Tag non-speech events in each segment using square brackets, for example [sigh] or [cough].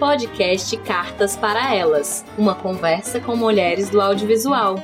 podcast Cartas para Elas uma conversa com mulheres do audiovisual.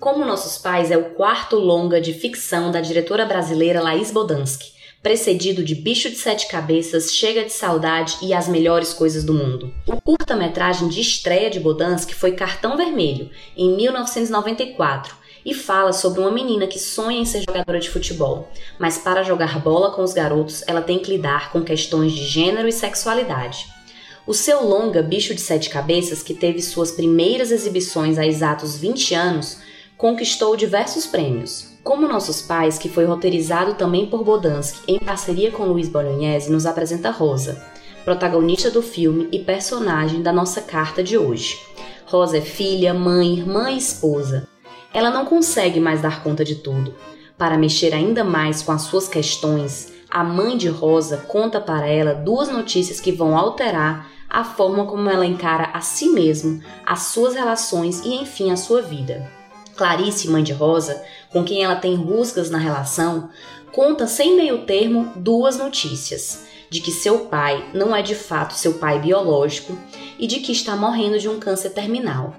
Como Nossos Pais é o quarto longa de ficção da diretora brasileira Laís Bodansky, precedido de Bicho de Sete Cabeças, Chega de Saudade e As Melhores Coisas do Mundo. O curta-metragem de estreia de Bodansky foi Cartão Vermelho, em 1994, e fala sobre uma menina que sonha em ser jogadora de futebol, mas para jogar bola com os garotos ela tem que lidar com questões de gênero e sexualidade. O seu longa Bicho de Sete Cabeças, que teve suas primeiras exibições há exatos 20 anos, conquistou diversos prêmios. Como Nossos Pais, que foi roteirizado também por Bodansky em parceria com Luiz Bolognese, nos apresenta Rosa, protagonista do filme e personagem da nossa carta de hoje. Rosa é filha, mãe, irmã e esposa. Ela não consegue mais dar conta de tudo. Para mexer ainda mais com as suas questões, a mãe de Rosa conta para ela duas notícias que vão alterar a forma como ela encara a si mesma, as suas relações e, enfim, a sua vida. Clarice, mãe de Rosa, com quem ela tem rusgas na relação, conta sem meio termo duas notícias: de que seu pai não é de fato seu pai biológico e de que está morrendo de um câncer terminal.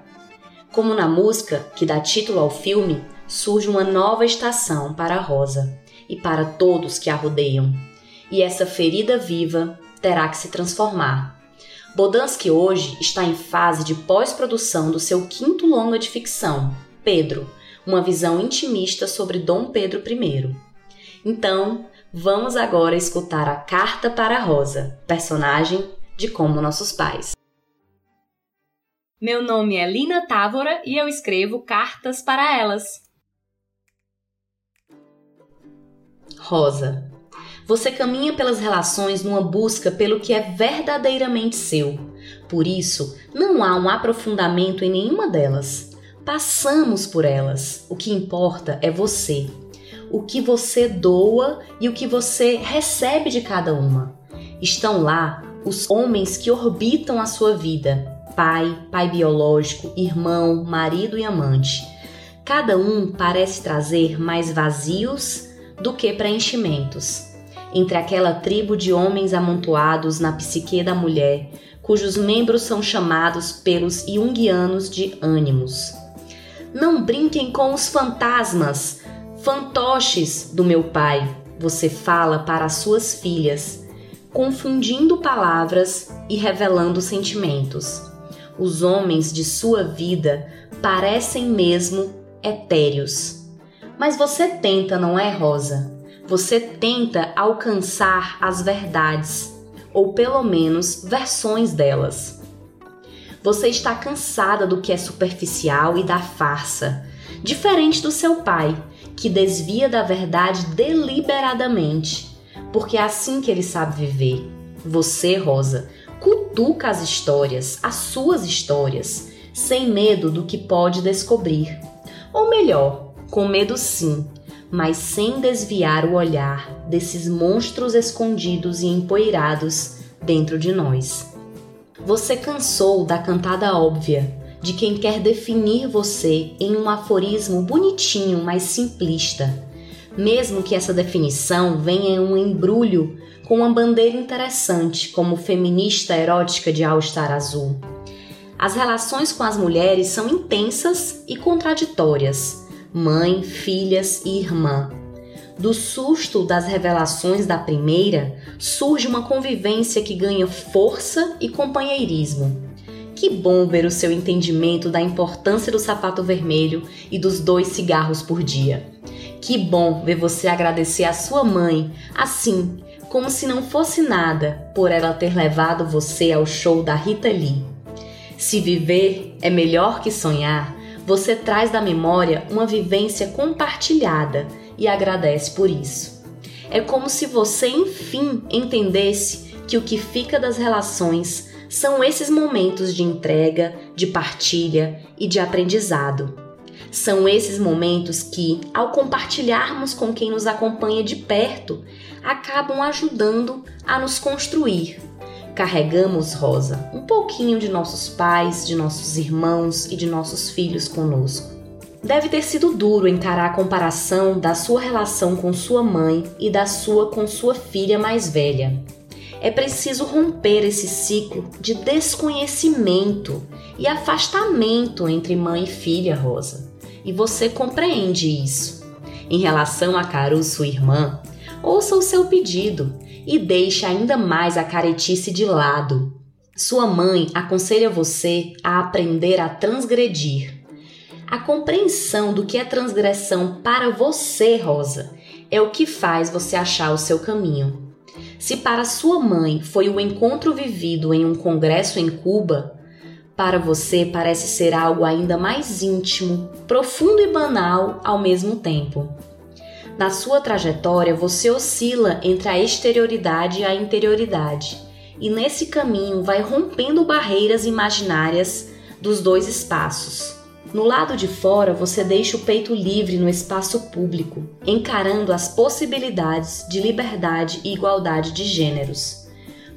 Como na música que dá título ao filme, surge uma nova estação para a Rosa e para todos que a rodeiam. E essa ferida viva terá que se transformar. Bodansky hoje está em fase de pós-produção do seu quinto longa de ficção, Pedro, uma visão intimista sobre Dom Pedro I. Então, vamos agora escutar a Carta para a Rosa, personagem de Como Nossos Pais. Meu nome é Lina Távora e eu escrevo cartas para elas. Rosa, você caminha pelas relações numa busca pelo que é verdadeiramente seu. Por isso, não há um aprofundamento em nenhuma delas. Passamos por elas. O que importa é você. O que você doa e o que você recebe de cada uma. Estão lá os homens que orbitam a sua vida, pai, pai biológico, irmão, marido e amante. Cada um parece trazer mais vazios do que preenchimentos. Entre aquela tribo de homens amontoados na psique da mulher, cujos membros são chamados pelos junguianos de ânimos. Não brinquem com os fantasmas, fantoches do meu pai, você fala para as suas filhas, confundindo palavras e revelando sentimentos os homens de sua vida parecem mesmo etéreos. Mas você tenta, não é, Rosa? Você tenta alcançar as verdades, ou pelo menos versões delas. Você está cansada do que é superficial e da farsa, diferente do seu pai, que desvia da verdade deliberadamente, porque é assim que ele sabe viver. Você, Rosa, cutuca as histórias, as suas histórias, sem medo do que pode descobrir. Ou melhor, com medo sim, mas sem desviar o olhar desses monstros escondidos e empoeirados dentro de nós. Você cansou da cantada óbvia de quem quer definir você em um aforismo bonitinho, mas simplista, mesmo que essa definição venha em um embrulho com uma bandeira interessante como feminista erótica de All-Star Azul. As relações com as mulheres são intensas e contraditórias, mãe, filhas e irmã. Do susto das revelações da primeira, surge uma convivência que ganha força e companheirismo. Que bom ver o seu entendimento da importância do sapato vermelho e dos dois cigarros por dia. Que bom ver você agradecer a sua mãe, assim, como se não fosse nada por ela ter levado você ao show da Rita Lee. Se viver é melhor que sonhar, você traz da memória uma vivência compartilhada e agradece por isso. É como se você enfim entendesse que o que fica das relações são esses momentos de entrega, de partilha e de aprendizado. São esses momentos que, ao compartilharmos com quem nos acompanha de perto, acabam ajudando a nos construir. Carregamos, Rosa, um pouquinho de nossos pais, de nossos irmãos e de nossos filhos conosco. Deve ter sido duro encarar a comparação da sua relação com sua mãe e da sua com sua filha mais velha. É preciso romper esse ciclo de desconhecimento e afastamento entre mãe e filha, Rosa. E você compreende isso. Em relação a Caru, sua irmã, ouça o seu pedido e deixe ainda mais a caretice de lado. Sua mãe aconselha você a aprender a transgredir. A compreensão do que é transgressão para você, Rosa, é o que faz você achar o seu caminho. Se para sua mãe foi o encontro vivido em um congresso em Cuba, para você parece ser algo ainda mais íntimo, profundo e banal ao mesmo tempo. Na sua trajetória, você oscila entre a exterioridade e a interioridade, e nesse caminho vai rompendo barreiras imaginárias dos dois espaços. No lado de fora, você deixa o peito livre no espaço público, encarando as possibilidades de liberdade e igualdade de gêneros.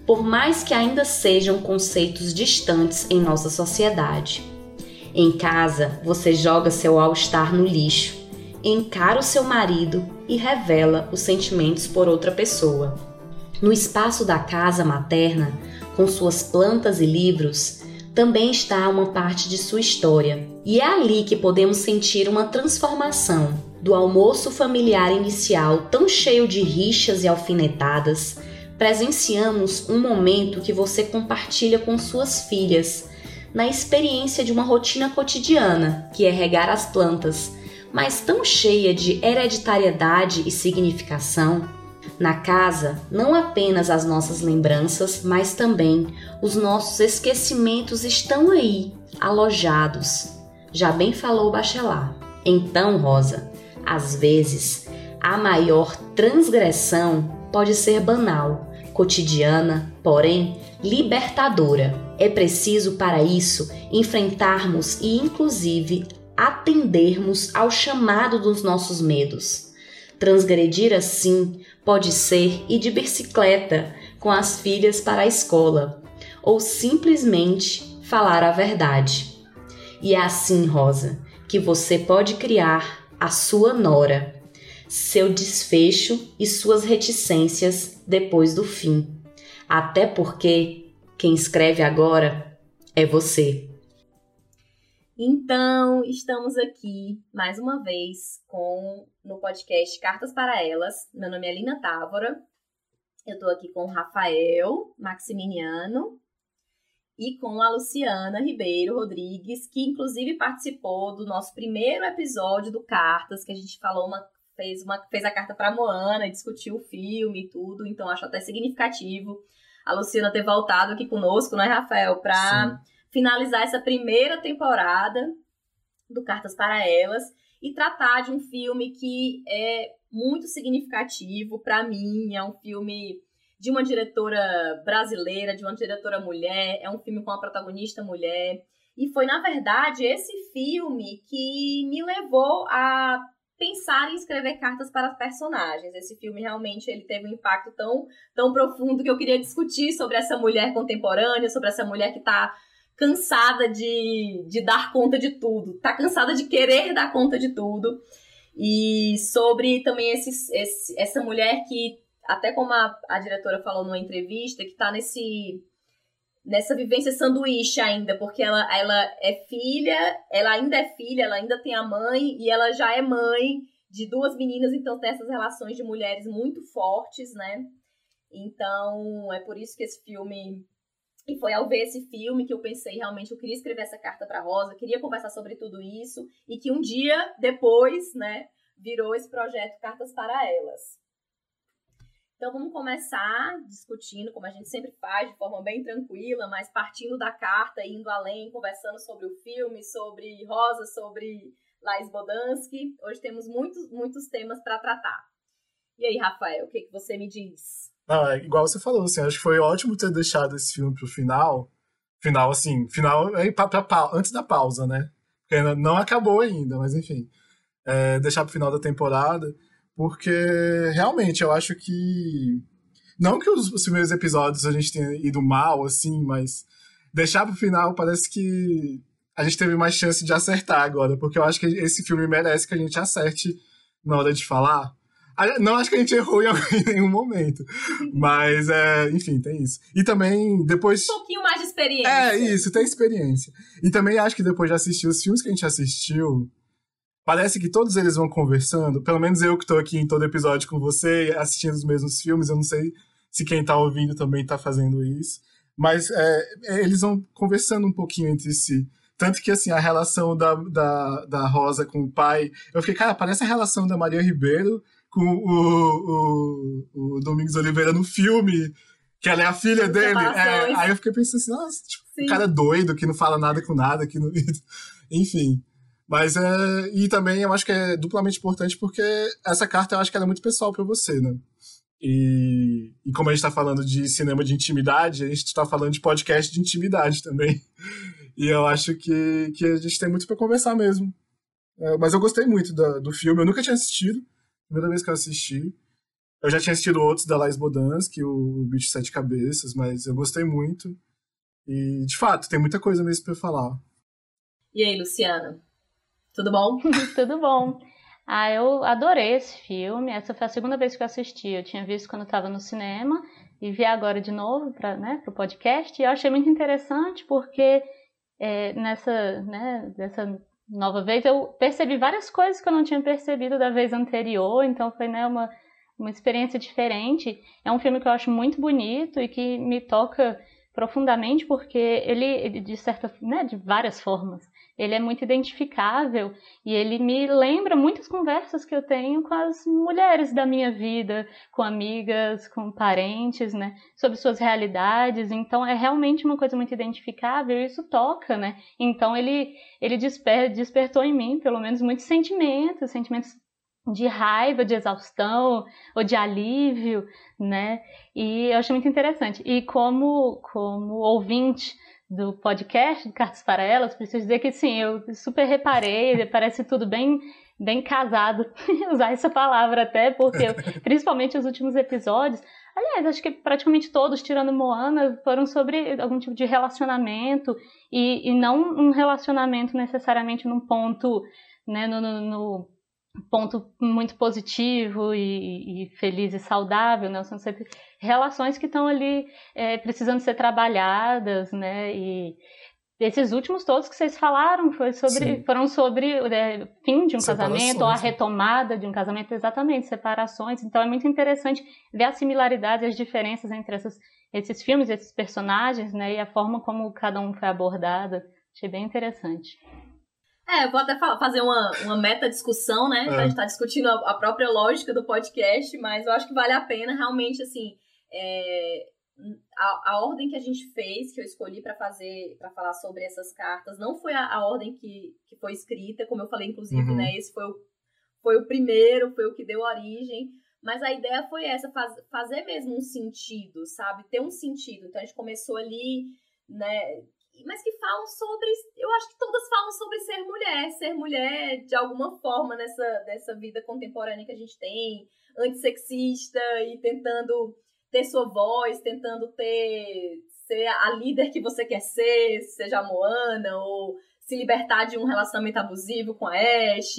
Por mais que ainda sejam conceitos distantes em nossa sociedade. Em casa, você joga seu all-star no lixo, encara o seu marido e revela os sentimentos por outra pessoa. No espaço da casa materna, com suas plantas e livros, também está uma parte de sua história. E é ali que podemos sentir uma transformação do almoço familiar inicial tão cheio de rixas e alfinetadas. Presenciamos um momento que você compartilha com suas filhas, na experiência de uma rotina cotidiana, que é regar as plantas, mas tão cheia de hereditariedade e significação na casa, não apenas as nossas lembranças, mas também os nossos esquecimentos estão aí, alojados. Já bem falou o Bachelar. Então, Rosa, às vezes, a maior transgressão pode ser banal, cotidiana, porém libertadora. É preciso para isso enfrentarmos e, inclusive, atendermos ao chamado dos nossos medos. Transgredir assim Pode ser ir de bicicleta com as filhas para a escola ou simplesmente falar a verdade. E é assim, Rosa, que você pode criar a sua nora, seu desfecho e suas reticências depois do fim. Até porque quem escreve agora é você. Então, estamos aqui mais uma vez com no podcast Cartas para Elas. Meu nome é Lina Távora. Eu estou aqui com o Rafael Maximiliano e com a Luciana Ribeiro Rodrigues, que inclusive participou do nosso primeiro episódio do Cartas, que a gente falou uma fez uma fez a carta para Moana, discutiu o filme e tudo, então acho até significativo a Luciana ter voltado aqui conosco, não é, Rafael, para finalizar essa primeira temporada do Cartas para Elas e tratar de um filme que é muito significativo para mim, é um filme de uma diretora brasileira, de uma diretora mulher, é um filme com a protagonista mulher. E foi, na verdade, esse filme que me levou a pensar em escrever cartas para personagens. Esse filme realmente ele teve um impacto tão, tão profundo que eu queria discutir sobre essa mulher contemporânea, sobre essa mulher que está cansada de, de dar conta de tudo, tá cansada de querer dar conta de tudo. E sobre também esse, esse, essa mulher que, até como a, a diretora falou numa entrevista, que tá nesse nessa vivência sanduíche ainda, porque ela, ela é filha, ela ainda é filha, ela ainda tem a mãe e ela já é mãe de duas meninas, então tem essas relações de mulheres muito fortes, né? Então, é por isso que esse filme e foi ao ver esse filme que eu pensei, realmente, eu queria escrever essa carta para Rosa, queria conversar sobre tudo isso, e que um dia depois, né, virou esse projeto Cartas para Elas. Então vamos começar discutindo, como a gente sempre faz, de forma bem tranquila, mas partindo da carta, indo além, conversando sobre o filme, sobre Rosa, sobre Lais Bodansky. Hoje temos muitos, muitos temas para tratar. E aí, Rafael, o que, que você me diz? Não, é igual você falou, assim, acho que foi ótimo ter deixado esse filme pro final. Final, assim, final é pra, pra, antes da pausa, né? Porque não acabou ainda, mas enfim. É, deixar pro final da temporada, porque realmente eu acho que. Não que os, os primeiros episódios a gente tenha ido mal, assim, mas deixar pro final parece que a gente teve mais chance de acertar agora, porque eu acho que esse filme merece que a gente acerte na hora de falar. Não acho que a gente errou [laughs] em nenhum momento. Mas, é, enfim, tem isso. E também, depois. Um pouquinho mais de experiência. É, isso, tem experiência. E também acho que depois de assistir os filmes que a gente assistiu, parece que todos eles vão conversando. Pelo menos eu que tô aqui em todo episódio com você, assistindo os mesmos filmes. Eu não sei se quem tá ouvindo também tá fazendo isso. Mas é, é eles vão conversando um pouquinho entre si. Tanto que, assim, a relação da, da, da Rosa com o pai. Eu fiquei, cara, parece a relação da Maria Ribeiro com o, o, o Domingos Oliveira no filme, que ela é a filha dele. É, aí eu fiquei pensando assim, nossa, tipo, um cara doido que não fala nada com nada, que não... [laughs] enfim. Mas é. E também eu acho que é duplamente importante porque essa carta eu acho que ela é muito pessoal para você, né? E, e como a gente está falando de cinema de intimidade, a gente está falando de podcast de intimidade também. [laughs] E eu acho que, que a gente tem muito para conversar mesmo. É, mas eu gostei muito do, do filme. Eu nunca tinha assistido. Primeira vez que eu assisti. Eu já tinha assistido outros da Lais Bodansky, o Bicho Sete Cabeças, mas eu gostei muito. E, de fato, tem muita coisa mesmo para falar. E aí, Luciana? Tudo bom? [laughs] Tudo bom. Ah, eu adorei esse filme. Essa foi a segunda vez que eu assisti. Eu tinha visto quando estava no cinema e vi agora de novo para né, o podcast. E eu achei muito interessante porque é, nessa, né, dessa nova vez, eu percebi várias coisas que eu não tinha percebido da vez anterior, então foi né, uma, uma experiência diferente. É um filme que eu acho muito bonito e que me toca profundamente porque ele, ele de certa, né, de várias formas, ele é muito identificável e ele me lembra muitas conversas que eu tenho com as mulheres da minha vida, com amigas, com parentes, né, sobre suas realidades. Então é realmente uma coisa muito identificável e isso toca, né? Então ele ele desper, despertou em mim, pelo menos, muitos sentimentos, sentimentos de raiva, de exaustão ou de alívio, né? E eu achei muito interessante. E como como ouvinte do podcast do Cartas para Elas, preciso dizer que sim, eu super reparei, parece tudo bem bem casado, [laughs] usar essa palavra até, porque principalmente os últimos episódios, aliás, acho que praticamente todos, tirando Moana, foram sobre algum tipo de relacionamento e, e não um relacionamento necessariamente num ponto, né, no, no, no ponto muito positivo e, e, feliz e saudável, né? São sempre relações que estão ali é, precisando ser trabalhadas, né? E esses últimos todos que vocês falaram foi sobre, foram sobre é, fim de um casamento ou a né? retomada de um casamento, exatamente, separações. Então é muito interessante ver as similaridades e as diferenças entre essas, esses filmes, esses personagens, né? E a forma como cada um foi abordado. Achei bem interessante. É, vou até fazer uma, uma meta-discussão, né? É. A gente tá discutindo a, a, própria lógica do podcast, mas eu acho que vale a pena realmente, assim, é, a, a ordem que a gente fez, que eu escolhi para fazer, para falar sobre essas cartas, não foi a, a, ordem que, que foi escrita, como eu falei, inclusive, uhum. né? Esse foi o, foi o primeiro, foi o que deu origem. Mas a ideia foi essa, faz, fazer mesmo um sentido, sabe? Ter um sentido. Então a gente começou ali, né? Mas que falam sobre. Eu acho que todas falam sobre ser mulher, ser mulher de alguma forma nessa, nessa vida contemporânea que a gente tem, antissexista e tentando ter sua voz, tentando ter ser a líder que você quer ser, seja a Moana, ou se libertar de um relacionamento abusivo com a Ash.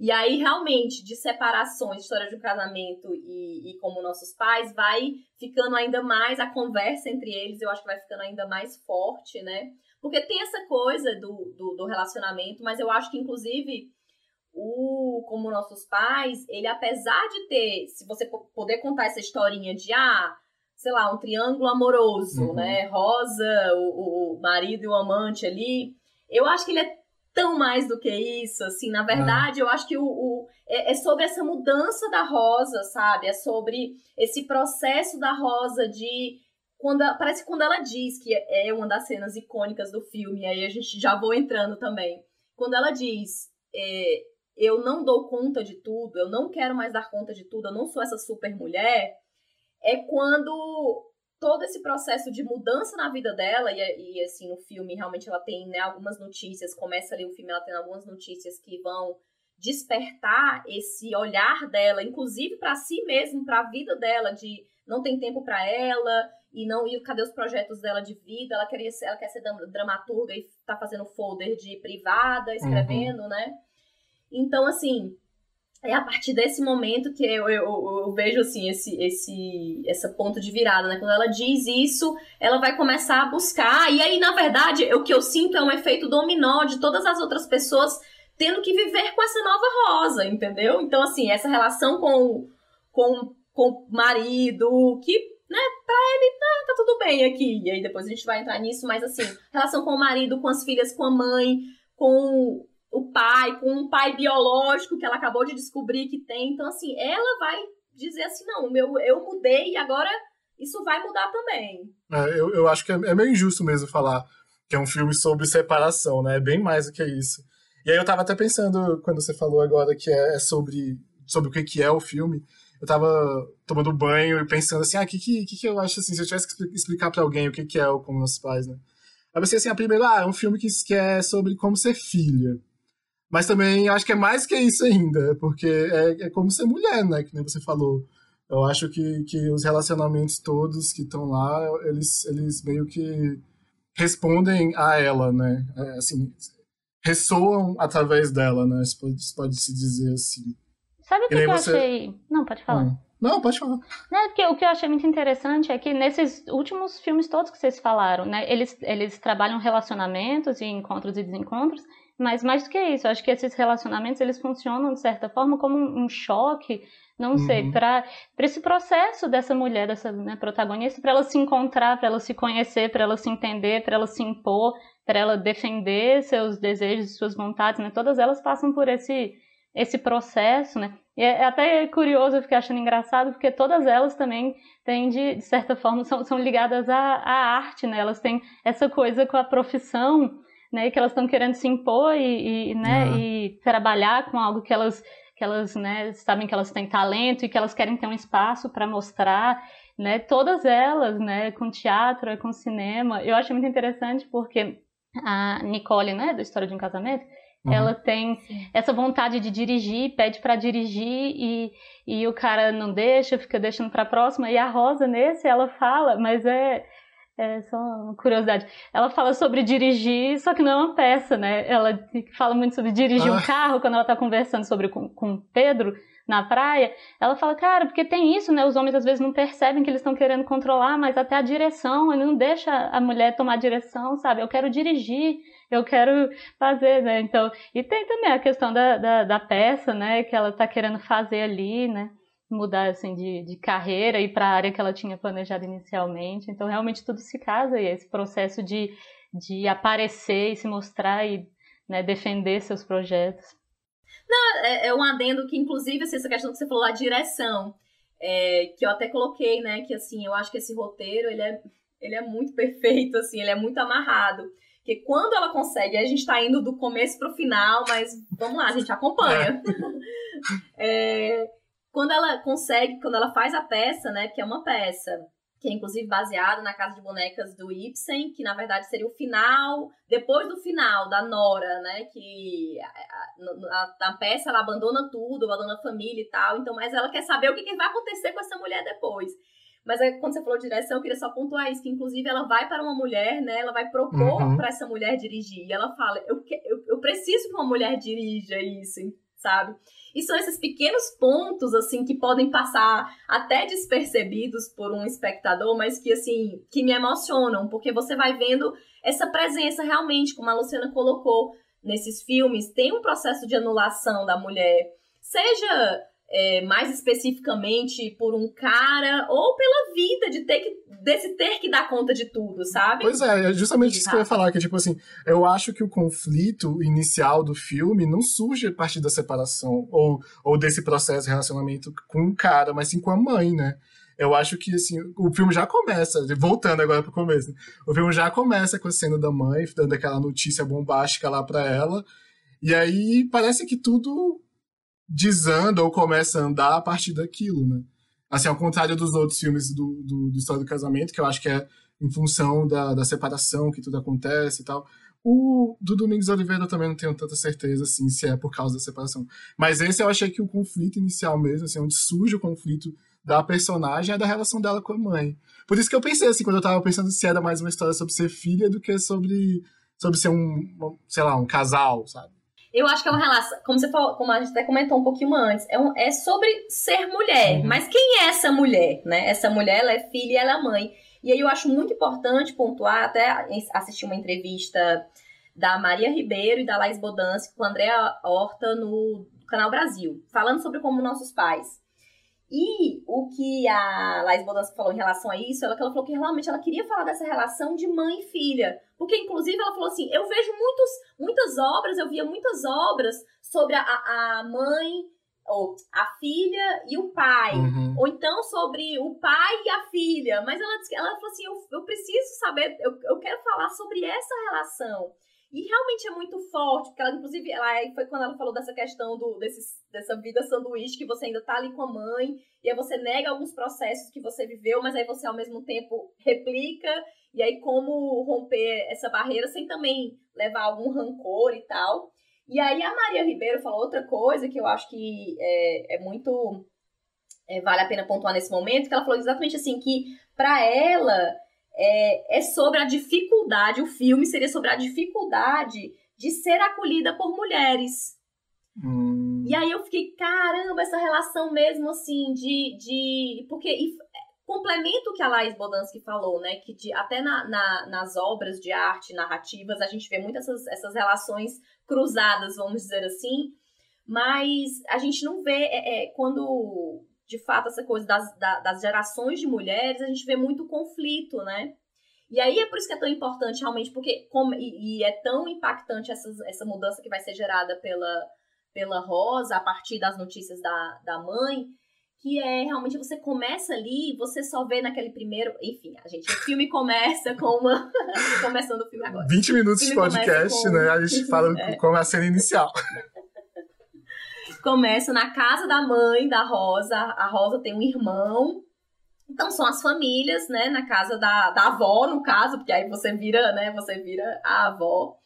E aí, realmente, de separações, história de um casamento e, e como nossos pais, vai ficando ainda mais a conversa entre eles, eu acho que vai ficando ainda mais forte, né? Porque tem essa coisa do, do, do relacionamento, mas eu acho que, inclusive, o como nossos pais, ele apesar de ter, se você poder contar essa historinha de ah, sei lá, um triângulo amoroso, uhum. né? Rosa, o, o marido e o amante ali, eu acho que ele é tão mais do que isso, assim, na verdade, eu acho que o, o é, é, sobre essa mudança da Rosa, sabe? É sobre esse processo da Rosa de quando parece que quando ela diz que é uma das cenas icônicas do filme, aí a gente já vou entrando também. Quando ela diz é, eu não dou conta de tudo, eu não quero mais dar conta de tudo, eu não sou essa super mulher, é quando todo esse processo de mudança na vida dela, e, e assim, no filme realmente ela tem né, algumas notícias, começa ali o filme, ela tem algumas notícias que vão despertar esse olhar dela, inclusive para si mesmo, para a vida dela, de não tem tempo para ela, e não e cadê os projetos dela de vida? Ela queria ser, ela quer ser dramaturga e tá fazendo folder de privada, escrevendo, uhum. né? Então, assim, é a partir desse momento que eu, eu, eu, vejo assim esse esse essa ponto de virada, né? Quando ela diz isso, ela vai começar a buscar e aí na verdade o que eu sinto é um efeito dominó de todas as outras pessoas tendo que viver com essa nova rosa, entendeu? Então assim essa relação com com com o marido que né, pra ele tá, tá tudo bem aqui. E aí depois a gente vai entrar nisso, mas assim, relação com o marido, com as filhas, com a mãe, com o pai, com um pai biológico que ela acabou de descobrir que tem. Então, assim, ela vai dizer assim: não, meu, eu mudei e agora isso vai mudar também. É, eu, eu acho que é, é meio injusto mesmo falar que é um filme sobre separação, né? É bem mais do que isso. E aí eu tava até pensando, quando você falou agora que é, é sobre, sobre o que, que é o filme, eu tava tomando banho e pensando assim, ah, o que, que, que eu acho assim, se eu tivesse que explicar para alguém o que, que é o Como Nossos Pais, né? Aí você assim, a primeira, ah, é um filme que, que é sobre como ser filha. Mas também acho que é mais que isso ainda, porque é, é como ser mulher, né? Que nem você falou. Eu acho que, que os relacionamentos todos que estão lá, eles, eles meio que respondem a ela, né? É, assim, ressoam através dela, né? Isso pode, pode se dizer assim. Sabe o que, que eu você... achei? Não, pode falar. Hum. Não, pode falar. Não, porque o que eu achei muito interessante é que nesses últimos filmes todos que vocês falaram, né, eles, eles trabalham relacionamentos e encontros e desencontros, mas mais do que isso, acho que esses relacionamentos eles funcionam de certa forma como um, choque, não uhum. sei, para esse processo dessa mulher, dessa né, protagonista, para ela se encontrar, para ela se conhecer, para ela se entender, para ela se impor, para ela defender seus desejos, suas vontades, né? Todas elas passam por esse esse processo, né? E é até curioso, eu fiquei achando engraçado, porque todas elas também têm, de, de certa forma, são, são ligadas à, à arte, né? Elas têm essa coisa com a profissão, né, que elas estão querendo se impor e, e né, uhum. e trabalhar com algo que elas que elas né, sabem que elas têm talento e que elas querem ter um espaço para mostrar, né, todas elas, né, com teatro, com cinema. Eu acho muito interessante porque a Nicole, né, do História de um Casamento, Uhum. Ela tem essa vontade de dirigir, pede para dirigir e, e o cara não deixa, fica deixando para a próxima. E a Rosa, nesse, ela fala, mas é, é só uma curiosidade. Ela fala sobre dirigir, só que não é uma peça, né? Ela fala muito sobre dirigir ah. um carro quando ela tá conversando sobre com, com Pedro na praia. Ela fala, cara, porque tem isso, né? Os homens às vezes não percebem que eles estão querendo controlar, mas até a direção, ele não deixa a mulher tomar direção, sabe? Eu quero dirigir, eu quero fazer, né? Então, e tem também a questão da, da, da peça, né? Que ela tá querendo fazer ali, né? Mudar assim de, de carreira e para a área que ela tinha planejado inicialmente. Então realmente tudo se casa e esse processo de, de aparecer e se mostrar e né, defender seus projetos. Não, é, é, um adendo que inclusive assim, essa questão que você falou a direção, é, que eu até coloquei, né, que assim eu acho que esse roteiro ele é ele é muito perfeito, assim, ele é muito amarrado. Porque quando ela consegue, a gente tá indo do começo pro final, mas vamos lá, a gente acompanha. é, [laughs] quando ela consegue, quando ela faz a peça, né, que é uma peça que é inclusive baseada na Casa de Bonecas do Ibsen, que na verdade seria o final, depois do final da Nora, né, que na peça ela abandona tudo, abandona a família e tal, então, mas ela quer saber o que, que vai acontecer com essa mulher depois. Mas aí, quando você falou de direção, eu queria só pontuar isso, que inclusive ela vai para uma mulher, né? Ela vai propor uhum. para essa mulher dirigir. E ela fala, eu, eu, eu preciso que uma mulher dirija isso, sabe? E são esses pequenos pontos, assim, que podem passar até despercebidos por um espectador, mas que, assim, que me emocionam, porque você vai vendo essa presença realmente, como a Luciana colocou nesses filmes, tem um processo de anulação da mulher. Seja é, mais especificamente por um cara ou pela vida de ter que desse ter que dar conta de tudo, sabe? Pois é, é justamente isso que eu ia falar, que tipo assim, eu acho que o conflito inicial do filme não surge a partir da separação ou, ou desse processo de relacionamento com o cara, mas sim com a mãe, né? Eu acho que assim, o filme já começa, voltando agora pro começo, o filme já começa com a cena da mãe dando aquela notícia bombástica lá para ela. E aí parece que tudo desanda ou começa a andar a partir daquilo, né? Assim, ao contrário dos outros filmes do, do, do História do Casamento, que eu acho que é em função da, da separação que tudo acontece e tal. O do Domingos Oliveira eu também não tenho tanta certeza, assim, se é por causa da separação. Mas esse eu achei que o conflito inicial mesmo, assim, onde surge o conflito da personagem é da relação dela com a mãe. Por isso que eu pensei assim, quando eu tava pensando se era mais uma história sobre ser filha do que sobre, sobre ser um, sei lá, um casal, sabe? Eu acho que é uma relação, como você falou, como a gente até comentou um pouquinho antes, é, um, é sobre ser mulher. Uhum. Mas quem é essa mulher, né? Essa mulher, ela é filha e ela é mãe. E aí eu acho muito importante pontuar, até assisti uma entrevista da Maria Ribeiro e da Laís Bodansky com a Andréa Horta no Canal Brasil, falando sobre como nossos pais. E o que a Laís Bodansky falou em relação a isso, ela, ela falou que realmente ela queria falar dessa relação de mãe e filha. Porque, inclusive, ela falou assim: eu vejo muitos, muitas obras, eu via muitas obras sobre a, a mãe, ou a filha e o pai. Uhum. Ou então sobre o pai e a filha. Mas ela, ela falou assim: eu, eu preciso saber, eu, eu quero falar sobre essa relação. E realmente é muito forte, porque ela, inclusive, ela foi quando ela falou dessa questão do, desse, dessa vida sanduíche, que você ainda tá ali com a mãe, e aí você nega alguns processos que você viveu, mas aí você ao mesmo tempo replica, e aí como romper essa barreira sem também levar algum rancor e tal. E aí a Maria Ribeiro falou outra coisa que eu acho que é, é muito. É, vale a pena pontuar nesse momento, que ela falou exatamente assim, que para ela é, é sobre a dificuldade, o filme seria sobre a dificuldade de ser acolhida por mulheres. Hum. E aí eu fiquei, caramba, essa relação mesmo assim de. de porque e, complemento o que a Laís Bodansky falou, né? Que de, até na, na, nas obras de arte narrativas a gente vê muitas essas, essas relações cruzadas, vamos dizer assim. Mas a gente não vê é, é, quando de fato, essa coisa das, das gerações de mulheres, a gente vê muito conflito, né? E aí é por isso que é tão importante, realmente, porque como, e, e é tão impactante essa, essa mudança que vai ser gerada pela, pela Rosa a partir das notícias da, da mãe, que é realmente você começa ali, você só vê naquele primeiro. Enfim, a gente, o filme começa com uma. [laughs] começando o filme agora. 20 minutos de podcast, com... né? A gente fala [laughs] é. como é a cena inicial. [laughs] Começa na casa da mãe da Rosa. A Rosa tem um irmão. Então são as famílias, né? Na casa da, da avó, no caso, porque aí você vira, né? Você vira a avó.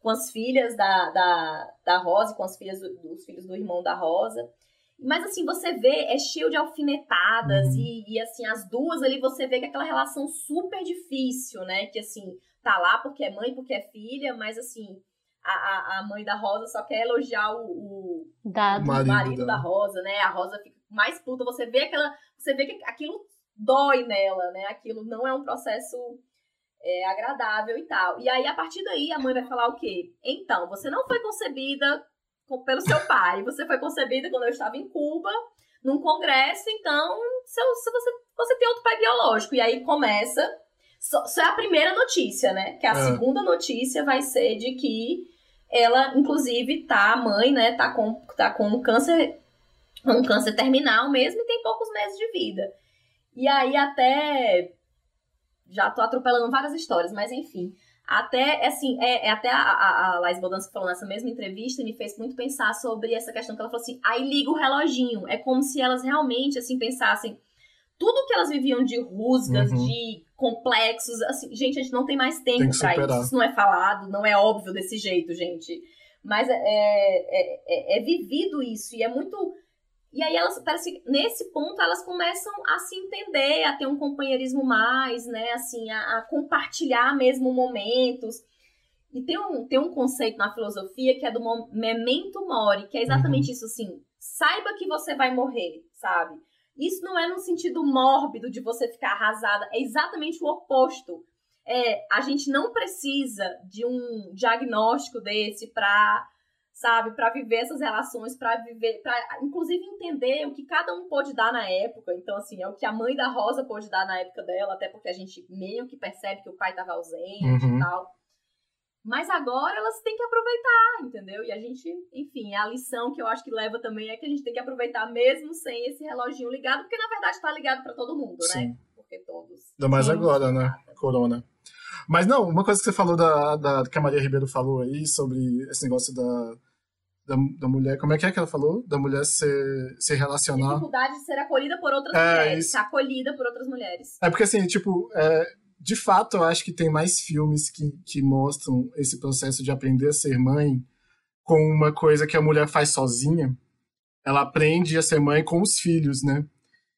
Com as filhas da, da, da Rosa, com as filhas do, dos filhos do irmão da Rosa. Mas assim, você vê, é cheio de alfinetadas uhum. e, e, assim, as duas ali você vê que é aquela relação super difícil, né? Que assim, tá lá porque é mãe, porque é filha, mas assim, a, a mãe da Rosa só quer elogiar o, o, Dado. o marido, marido da Rosa, né? A Rosa fica mais puta. Você vê aquela. Você vê que aquilo dói nela, né? Aquilo não é um processo é, agradável e tal. E aí, a partir daí, a mãe vai falar o quê? Então, você não foi concebida pelo seu pai. Você foi concebida quando eu estava em Cuba, num congresso, então seu, se você, você tem outro pai biológico. E aí começa. Isso é a primeira notícia, né? Que a é. segunda notícia vai ser de que ela, inclusive, tá, a mãe, né, tá com, tá com um câncer, um câncer terminal mesmo e tem poucos meses de vida. E aí até já tô atropelando várias histórias, mas enfim. Até, assim, é, é até a, a, a Laís Bodansky falou nessa mesma entrevista me fez muito pensar sobre essa questão que ela falou assim, aí liga o reloginho. É como se elas realmente, assim, pensassem tudo que elas viviam de rusgas, uhum. de complexos, assim, gente, a gente não tem mais tempo tem para isso. Isso não é falado, não é óbvio desse jeito, gente. Mas é, é, é, é, vivido isso e é muito. E aí elas parece que nesse ponto elas começam a se entender, a ter um companheirismo mais, né? Assim, a, a compartilhar mesmo momentos. E tem um, tem um conceito na filosofia que é do memento mori, que é exatamente uhum. isso assim. Saiba que você vai morrer, sabe? Isso não é no sentido mórbido de você ficar arrasada, é exatamente o oposto. É, a gente não precisa de um diagnóstico desse para, sabe, para viver essas relações, para viver, para inclusive entender o que cada um pode dar na época. Então, assim, é o que a mãe da Rosa pôde dar na época dela, até porque a gente meio que percebe que o pai estava ausente uhum. e tal. Mas agora elas têm que aproveitar, entendeu? E a gente, enfim, a lição que eu acho que leva também é que a gente tem que aproveitar mesmo sem esse reloginho ligado, porque na verdade está ligado para todo mundo, né? Sim. né? Porque todos. Ainda mais agora, né? Corona. Mas não, uma coisa que você falou da, da que a Maria Ribeiro falou aí sobre esse negócio da, da, da, mulher. Como é que é que ela falou? Da mulher se, se relacionar. Dificuldade de ser acolhida por outras é, mulheres. Isso. Acolhida por outras mulheres. É porque assim, tipo, é, de fato, eu acho que tem mais filmes que, que mostram esse processo de aprender a ser mãe com uma coisa que a mulher faz sozinha. Ela aprende a ser mãe com os filhos, né?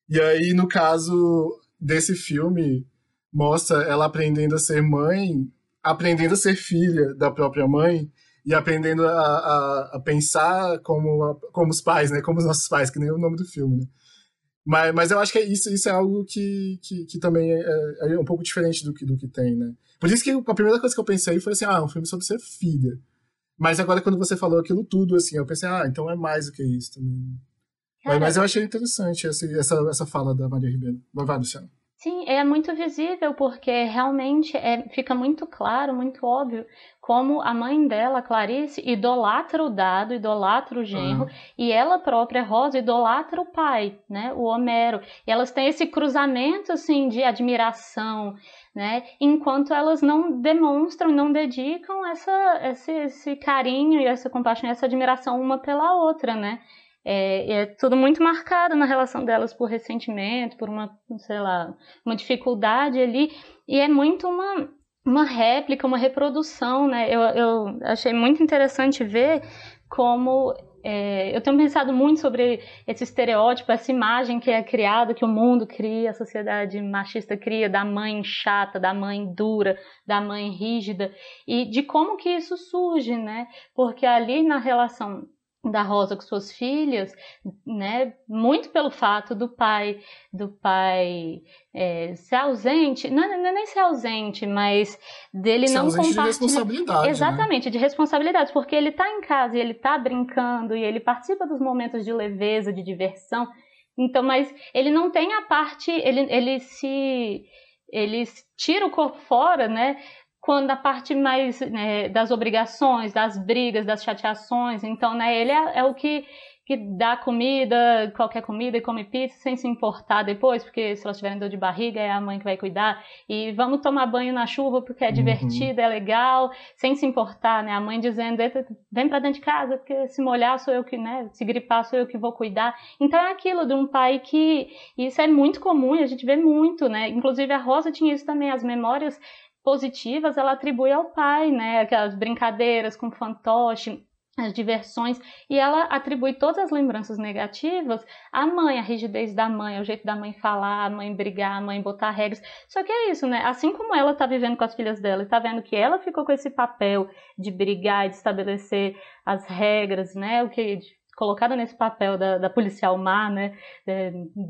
E aí, no caso desse filme, mostra ela aprendendo a ser mãe, aprendendo a ser filha da própria mãe e aprendendo a, a, a pensar como, como os pais, né? Como os nossos pais, que nem o nome do filme, né? Mas, mas eu acho que é isso, isso é algo que, que, que também é, é, é, um pouco diferente do que, do que tem, né? Por isso que a primeira coisa que eu pensei foi assim, ah, um filme sobre ser filha. Mas agora quando você falou aquilo tudo, assim, eu pensei, ah, então é mais do que isso também. Mas, mas, eu achei interessante essa, essa, essa fala da Maria Ribeiro. Vai, vai, Luciano. Sim, é muito visível porque realmente é, fica muito claro, muito óbvio como a mãe dela, Clarice, idolatra o dado, idolatra o genro, uhum. e ela própria, Rosa, idolatra o pai, né, o Homero. E elas têm esse cruzamento, assim, de admiração, né, enquanto elas não demonstram, não dedicam essa, esse, esse carinho e essa compaixão, essa admiração uma pela outra, né. É, é, tudo muito marcado na relação delas por ressentimento, por uma, sei lá, uma dificuldade ali, e é muito uma, uma réplica, uma reprodução, né? Eu, eu achei muito interessante ver como é, eu tenho pensado muito sobre esse estereótipo, essa imagem que é criada, que o mundo cria, a sociedade machista cria, da mãe chata, da mãe dura, da mãe rígida, e de como que isso surge, né? Porque ali na relação da Rosa com suas filhas, né? Muito pelo fato do pai, do pai é, ser ausente, não, não é nem ser ausente, mas dele ser não compartilhar. De responsabilidade, né? Exatamente, né? de responsabilidades, porque ele está em casa e ele está brincando e ele participa dos momentos de leveza, de diversão. Então, mas ele não tem a parte, ele, ele se ele tira o corpo fora, né? Quando a parte mais né, das obrigações, das brigas, das chateações, então, né, ele é, é, o que, que dá comida, qualquer comida e come pizza sem se importar depois, porque se elas tiverem dor de barriga é a mãe que vai cuidar, e vamos tomar banho na chuva porque é uhum. divertido, é legal, sem se importar, né, a mãe dizendo, vem para dentro de casa, porque se molhar sou eu que, né, se gripar sou eu que vou cuidar, então é aquilo de um pai que, isso é muito comum, a gente vê muito, né, inclusive a Rosa tinha isso também, as memórias positivas ela atribui ao pai, né? Aquelas brincadeiras com fantoche, as diversões, e ela atribui todas as lembranças negativas à mãe, a rigidez da mãe, o jeito da mãe falar, a mãe brigar, a mãe botar regras. Só que é isso, né? Assim como ela tá vivendo com as filhas dela e tá vendo que ela ficou com esse papel de brigar, de estabelecer as regras, né? O que colocada nesse papel da, da policial má, né,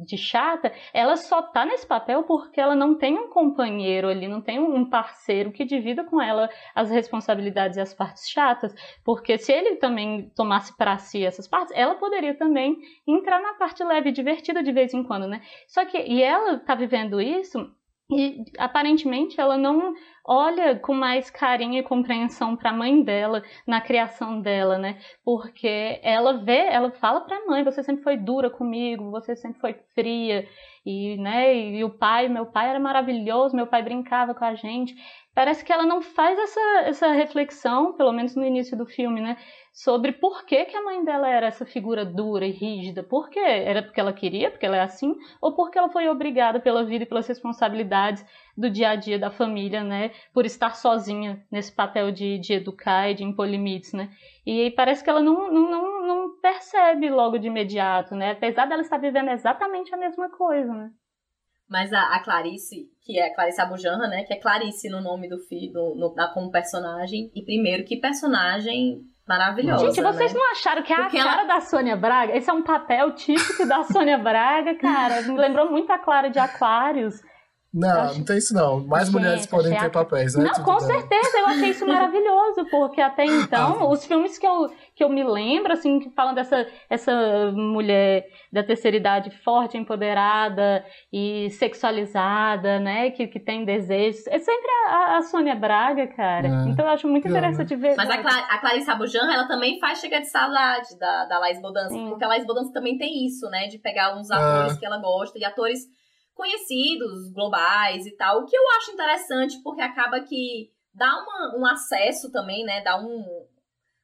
de chata, ela só tá nesse papel porque ela não tem um companheiro ali, não tem um parceiro que divida com ela as responsabilidades e as partes chatas, porque se ele também tomasse para si essas partes, ela poderia também entrar na parte leve e divertida de vez em quando, né? Só que e ela tá vivendo isso e aparentemente ela não olha com mais carinho e compreensão para a mãe dela na criação dela, né? Porque ela vê, ela fala para a mãe: você sempre foi dura comigo, você sempre foi fria e, né? E, o pai, meu pai era maravilhoso, meu pai brincava com a gente. Parece que ela não faz essa, essa reflexão, pelo menos no início do filme, né? sobre por que, que a mãe dela era essa figura dura e rígida. Por quê? Era porque ela queria, porque ela é assim, ou porque ela foi obrigada pela vida e pelas responsabilidades do dia a dia da família, né? Por estar sozinha nesse papel de, de educar e de impor limites, né? E parece que ela não, não, não percebe logo de imediato, né? Apesar dela estar vivendo exatamente a mesma coisa, né? Mas a, a, Clarice, que é a Clarice Abujanra, né? Que é Clarice no nome do filho, no, no, como personagem. E primeiro, que personagem maravilhosa. Gente, vocês né? não acharam que é Porque a cara ela... da Sônia Braga? Esse é um papel típico da Sônia Braga, cara. Me [laughs] lembrou muito a Clara de Aquários. Não, acho... não tem isso não. Mais Gente, mulheres podem ter a... papéis, né? Não, com certeza, eu achei isso [laughs] maravilhoso, porque até então, ah, os filmes que eu, que eu me lembro, assim, que falam dessa essa mulher da terceira idade forte, empoderada e sexualizada, né, que, que tem desejos, é sempre a, a Sônia Braga, cara. É. Então eu acho muito interessante ver. Mas a, Cla a Clarice Abujan, ela também faz Chega de Saudade da, da Laís Bodança, porque a Laís Bodança também tem isso, né, de pegar uns atores é. que ela gosta, e atores conhecidos, globais e tal, o que eu acho interessante porque acaba que dá uma, um acesso também, né, dá um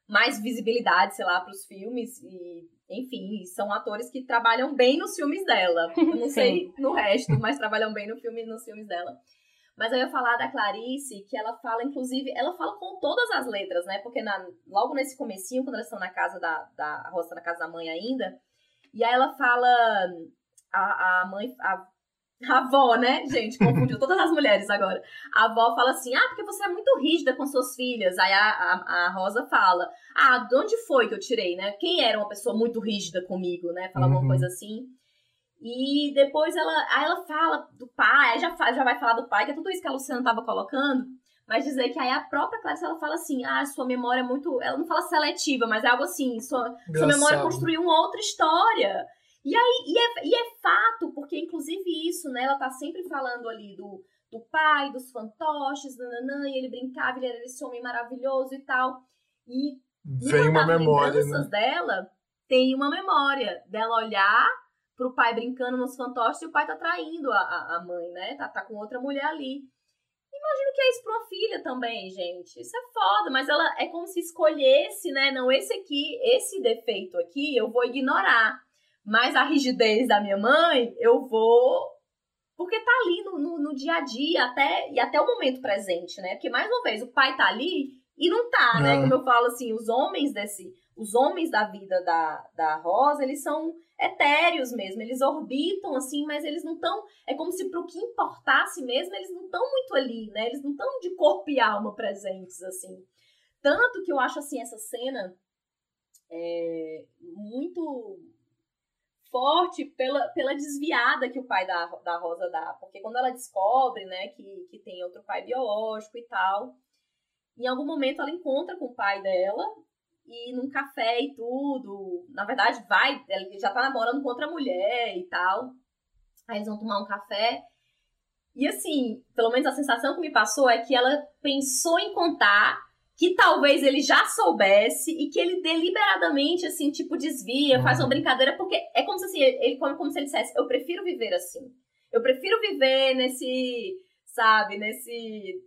mais visibilidade, sei lá, para os filmes e enfim, são atores que trabalham bem nos filmes dela. [laughs] Eu não sei no resto, mas trabalham bem no filme, nos filmes dela. Mas eu ia falar da Clarice, que ela fala, inclusive, ela fala com todas as letras, né? Porque na, logo nesse comecinho, quando elas estão na casa da, da Roça, na casa da mãe ainda, e aí ela fala a, a mãe, a, a avó, né, gente, confundiu todas as mulheres agora. A avó fala assim: ah, porque você é muito rígida com suas filhas. Aí a, a, a Rosa fala: ah, de onde foi que eu tirei, né? Quem era uma pessoa muito rígida comigo, né? Fala uhum. alguma coisa assim. E depois ela, aí ela fala do pai, já, já vai falar do pai, que é tudo isso que a Luciana tava colocando. Mas dizer que aí a própria Clarice, ela fala assim, ah, sua memória é muito... Ela não fala seletiva, mas é algo assim, sua, sua memória construiu uma outra história. E aí, e é, e é fato, porque inclusive isso, né, ela tá sempre falando ali do, do pai, dos fantoches, nananã, e ele brincava, ele era esse homem maravilhoso e tal. E vem uma memória, né? dela, tem uma memória dela olhar pro pai brincando nos fantoches e o pai tá traindo a, a, mãe, né? Tá, tá com outra mulher ali. Imagino que é isso pra uma filha também, gente. Isso é foda, mas ela é como se escolhesse, né? Não, esse aqui, esse defeito aqui, eu vou ignorar. Mas a rigidez da minha mãe, eu vou. Porque tá ali no, no, no dia a dia, até, e até o momento presente, né? Porque, mais uma vez, o pai tá ali e não tá, né? Como eu falo assim, os homens desse. Os homens da vida da, da Rosa, eles são etéreos mesmo, eles orbitam assim, mas eles não estão. É como se para o que importasse mesmo, eles não estão muito ali, né? Eles não estão de corpo e alma presentes assim. Tanto que eu acho assim essa cena é, muito forte pela, pela desviada que o pai da, da Rosa dá. Porque quando ela descobre, né, que, que tem outro pai biológico e tal, em algum momento ela encontra com o pai dela e num café e tudo. Na verdade, vai, ele já tá namorando com outra mulher e tal. Aí eles vão tomar um café. E assim, pelo menos a sensação que me passou é que ela pensou em contar que talvez ele já soubesse e que ele deliberadamente, assim, tipo, desvia, faz uma uhum. brincadeira, porque é como se assim, ele como, como se ele dissesse, eu prefiro viver assim. Eu prefiro viver nesse, sabe, nesse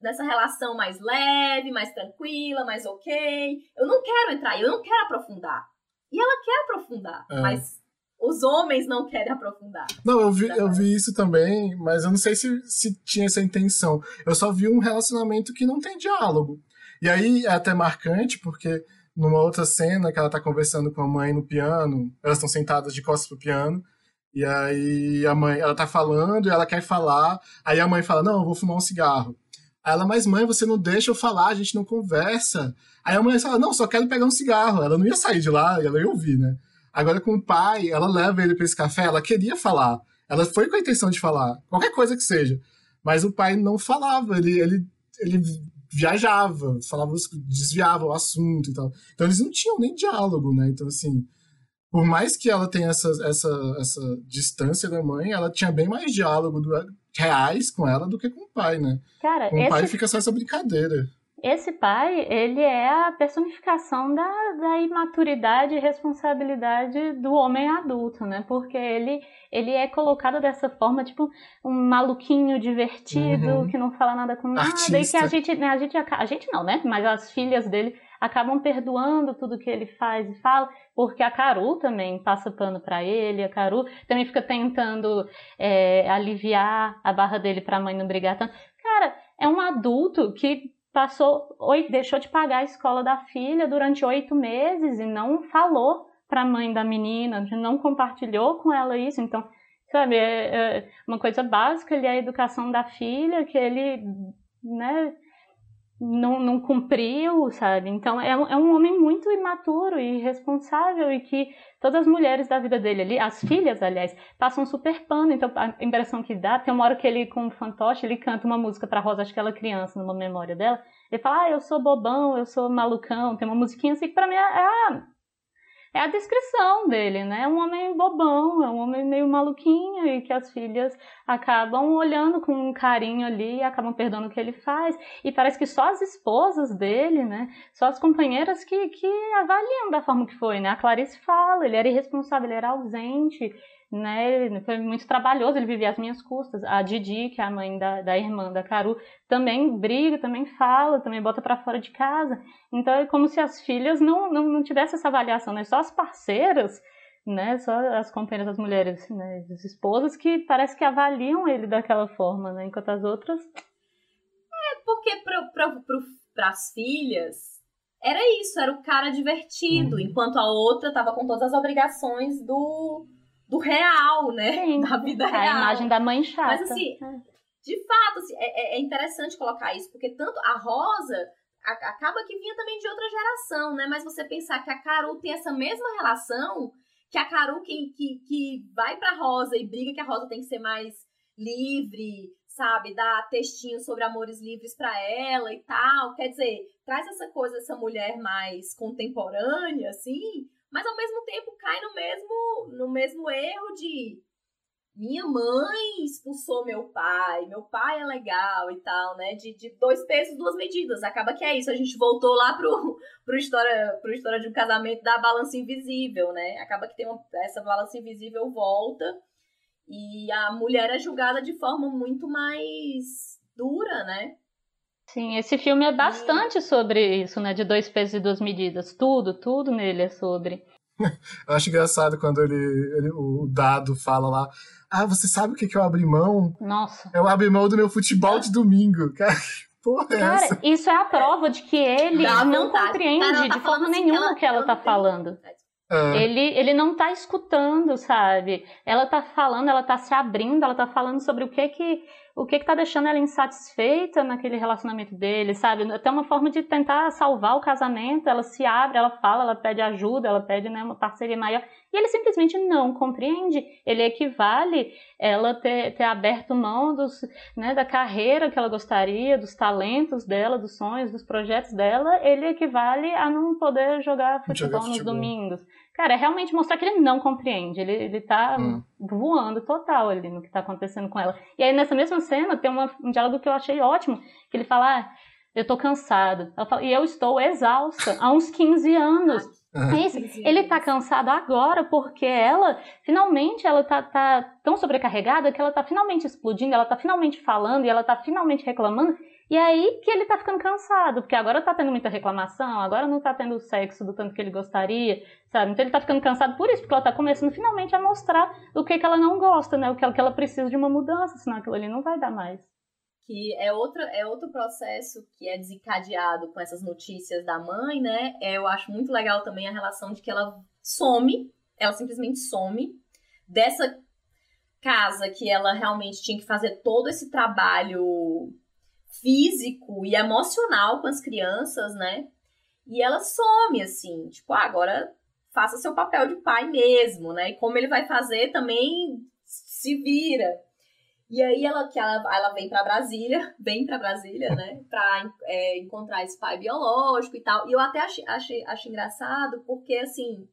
nessa relação mais leve, mais tranquila, mais ok. Eu não quero entrar, eu não quero aprofundar. E ela quer aprofundar, é. mas os homens não querem aprofundar. Não, eu vi, eu vi isso também, mas eu não sei se, se tinha essa intenção. Eu só vi um relacionamento que não tem diálogo. E aí é até marcante, porque numa outra cena que ela tá conversando com a mãe no piano, elas estão sentadas de costas pro piano, e aí a mãe, ela tá falando e ela quer falar, aí a mãe fala: "Não, eu vou fumar um cigarro". Aí ela, mas mãe, você não deixa eu falar, a gente não conversa. Aí a mãe fala, não, só quero pegar um cigarro. Ela não ia sair de lá, ela ia ouvir, né? Agora com o pai, ela leva ele para esse café, ela queria falar. Ela foi com a intenção de falar, qualquer coisa que seja. Mas o pai não falava, ele, ele, ele viajava, falava, desviava o assunto e tal. Então eles não tinham nem diálogo, né? Então, assim, por mais que ela tenha essa, essa, essa distância da mãe, ela tinha bem mais diálogo do, reais com ela do que com o pai, né? Cara, com esse... o pai fica só essa brincadeira. Esse pai, ele é a personificação da, da imaturidade e responsabilidade do homem adulto, né? Porque ele, ele é colocado dessa forma, tipo, um maluquinho divertido, uhum. que não fala nada com nada, Artista. e que a gente, né, a gente, a gente não, né? Mas as filhas dele acabam perdoando tudo que ele faz e fala, porque a Caru também passa pano para ele, a Caru também fica tentando é, aliviar a barra dele para a mãe não brigar tanto. Cara, é um adulto que passou, deixou de pagar a escola da filha durante oito meses e não falou para a mãe da menina, não compartilhou com ela isso, então sabe, é, é uma coisa básica ali é a educação da filha, que ele, né, não, não cumpriu, sabe? Então é, é um homem muito imaturo e irresponsável e que todas as mulheres da vida dele ali, as filhas, aliás, passam super pano. Então a impressão que dá, tem uma hora que ele, com o fantoche, ele canta uma música pra Rosa, acho que ela é criança, numa memória dela. Ele fala, ah, eu sou bobão, eu sou malucão. Tem uma musiquinha assim que pra mim é, é é a descrição dele, né? É um homem bobão, é um homem meio maluquinho e que as filhas acabam olhando com um carinho ali e acabam perdoando o que ele faz. E parece que só as esposas dele, né? Só as companheiras que, que avaliam da forma que foi, né? A Clarice fala, ele era irresponsável, ele era ausente, né? Foi muito trabalhoso, ele vivia às minhas custas. A Didi, que é a mãe da, da irmã da Caru, também briga, também fala, também bota para fora de casa. Então é como se as filhas não, não, não tivessem essa avaliação, né? Só as parceiras, né? Só as companheiras das mulheres, né? As esposas que parece que avaliam ele daquela forma, né? Enquanto as outras. É, porque para as filhas era isso, era o cara divertido, uhum. enquanto a outra tava com todas as obrigações do do real, né? Sim, [laughs] da vida a real. A imagem da mãe chata. Mas assim, é. de fato, assim, é, é, interessante colocar isso, porque tanto a Rosa acaba que vinha também de outra geração, né? Mas você pensar que a Carol tem essa mesma relação, que a Carol que, que, que vai pra Rosa e briga que a Rosa tem que ser mais livre, sabe? Dá textinho sobre amores livres para ela e tal. Quer dizer, traz essa coisa, essa mulher mais contemporânea, assim, mas ao mesmo tempo cai no mesmo, no mesmo erro de minha mãe expulsou meu pai, meu pai é legal e tal, né? De, de dois pesos, duas medidas. Acaba que é isso. A gente voltou lá pro, pro, história, pro história de um casamento da balança invisível, né? Acaba que tem uma, essa balança invisível volta e a mulher é julgada de forma muito mais dura, né? Sim, esse filme é bastante e... sobre isso, né? De dois pesos e duas medidas. Tudo, tudo nele é sobre. [laughs] Eu acho engraçado quando ele, ele, o Dado fala lá. Ah, você sabe o que, que eu abri mão? Nossa. Eu abri mão do meu futebol de domingo. [laughs] Cara, porra é Cara, essa? isso é a prova de que ele Dá não vontade. compreende Cara, tá de forma nenhuma o que ela, ela tá falando. É. Ele, ele não tá escutando, sabe? Ela tá falando, ela tá se abrindo, ela tá falando sobre o que que o que que tá deixando ela insatisfeita naquele relacionamento dele, sabe? Até uma forma de tentar salvar o casamento, ela se abre, ela fala, ela pede ajuda, ela pede né, uma parceria maior, e ele simplesmente não compreende. Ele equivale ela ter, ter aberto mão dos, né, da carreira que ela gostaria, dos talentos dela, dos sonhos, dos projetos dela, ele equivale a não poder jogar futebol, jogar nos domingos. Cara, é realmente mostrar que ele não compreende. Ele, ele tá hum. voando total ali no que tá acontecendo com ela. E aí, nessa mesma cena, tem uma, um diálogo que eu achei ótimo, que ele fala, ah, eu tô cansado. Fala, e eu estou exausta há uns 15 anos. É isso. Ele tá cansado agora porque ela, finalmente, ela tá, tá tão sobrecarregada que ela tá finalmente explodindo, ela tá finalmente falando e ela tá finalmente reclamando. E aí que ele tá ficando cansado, porque agora tá tendo muita reclamação, agora não tá tendo o sexo do tanto que ele gostaria, sabe? Então ele tá ficando cansado por isso, porque ela tá começando finalmente a mostrar o que, que ela não gosta, né? O que que ela precisa de uma mudança, senão aquilo ali não vai dar mais. Que é, outra, é outro processo que é desencadeado com essas notícias da mãe, né? É, eu acho muito legal também a relação de que ela some, ela simplesmente some dessa casa que ela realmente tinha que fazer todo esse trabalho físico e emocional com as crianças, né? E ela some, assim, tipo, ah, agora faça seu papel de pai mesmo, né? E como ele vai fazer também se vira. E aí ela que ela, ela vem para Brasília, [laughs] vem para Brasília, né, para é, encontrar esse pai biológico e tal. E eu até achei, achei, achei engraçado porque assim,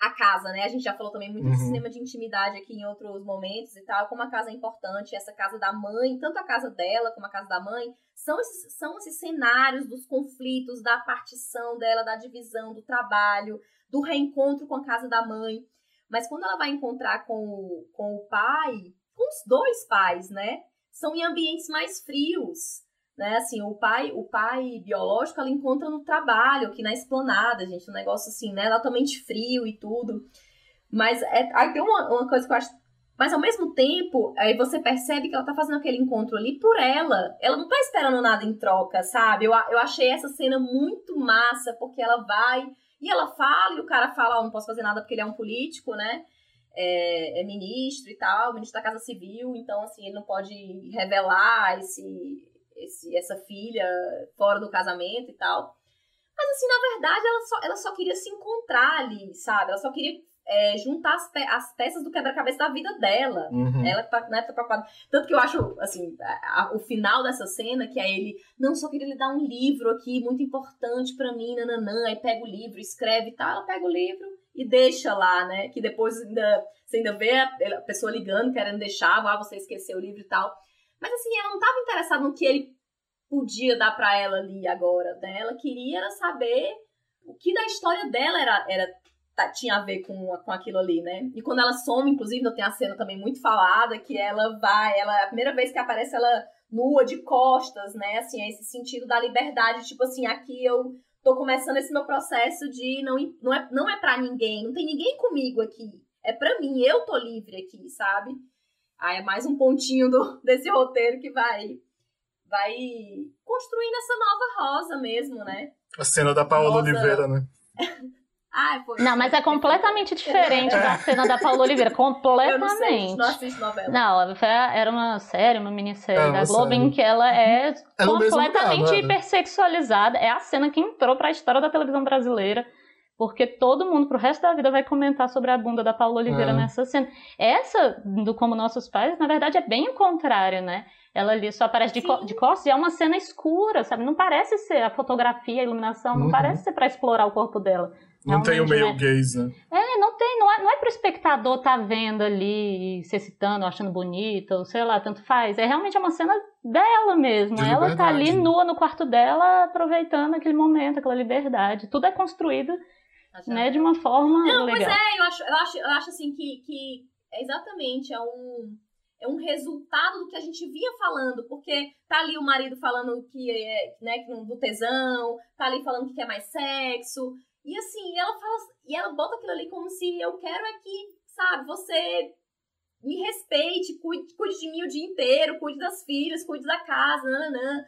a casa, né? A gente já falou também muito uhum. de cinema de intimidade aqui em outros momentos e tal, como a casa é importante, essa casa da mãe, tanto a casa dela como a casa da mãe, são esses, são esses cenários dos conflitos, da partição dela, da divisão, do trabalho, do reencontro com a casa da mãe. Mas quando ela vai encontrar com, com o pai, com os dois pais, né? São em ambientes mais frios né? Assim, o pai, o pai biológico ela encontra no trabalho, aqui na esplanada, gente, um negócio assim, né, totalmente frio e tudo. Mas é, aí tem uma, uma coisa que eu acho mas ao mesmo tempo, aí você percebe que ela tá fazendo aquele encontro ali por ela. Ela não tá esperando nada em troca, sabe? Eu, eu achei essa cena muito massa, porque ela vai e ela fala, e o cara fala, oh, não posso fazer nada porque ele é um político, né? É, é, ministro e tal, ministro da Casa Civil, então assim, ele não pode revelar esse, esse, essa filha fora do casamento e tal. Mas, assim, na verdade, ela só, ela só queria se encontrar ali, sabe? Ela só queria é, juntar as, pe as, peças do quebra-cabeça da vida dela. Uhum. Ela tá, né, tá preocupada. Tanto que eu acho, assim, a, a, o final dessa cena, que é ele, não, só queria lhe dar um livro aqui, muito importante para mim, nananã, aí pega o livro, escreve e tal, ela pega o livro e deixa lá, né? Que depois ainda, você ainda vê a, a pessoa ligando, querendo deixar, ah, você esqueceu o livro e tal. Mas assim, ela não estava interessada no que ele podia dar para ela ali agora, né? Ela queria saber o que da história dela era, era tá, tinha a ver com, com aquilo ali, né? E quando ela some, inclusive, tenho a cena também muito falada, que ela vai, ela, a primeira vez que aparece ela nua, de costas, né? Assim, é esse sentido da liberdade, tipo assim, aqui eu tô começando esse meu processo de não, não é, não é para ninguém, não tem ninguém comigo aqui. É para mim, eu tô livre aqui, sabe? Aí é mais um pontinho do, [laughs] desse roteiro que vai vai construindo essa nova rosa mesmo, né? A cena da Paola rosa... Oliveira, né? [laughs] Ai, poxa, Não, mas é completamente diferente da [laughs] cena da Paula Oliveira. Eu não sei, Completamente. não assisto novela. Não, ela foi- era uma série, uma minissérie É, da Globo série. em que ela é É lugar, completamente não era? hipersexualizada. É a cena que entrou pra história da televisão brasileira. Porque todo mundo, pro resto da vida, vai comentar sobre a bunda da Paula Oliveira É. nessa cena. Essa, do Como Nossos Pais, na verdade, é bem o contrário, né? Ela ali só aparece de, co de costas e é uma cena escura, sabe? Não parece ser a fotografia, a iluminação, não Uhum. parece ser pra explorar o corpo dela. Não tem o meio né? gays, né? É, não tem, não é, não é pro espectador tá vendo ali, se excitando, achando bonita, ou sei lá, tanto faz. É realmente uma cena dela mesmo. De ela tá ali nua no quarto dela, aproveitando aquele momento, aquela liberdade. Tudo é construído, né, de uma forma Não, legal. pois é, eu acho, eu acho, eu acho assim que, que é exatamente é um, é um resultado do que a gente vinha falando, porque tá ali o marido falando que é, né, do tesão, tá ali falando que quer mais sexo, e assim, ela fala, e ela bota aquilo ali como se eu quero é que, sabe, você me respeite, cuide, cuide de mim o dia inteiro, cuide das filhas, cuide da casa, nananã.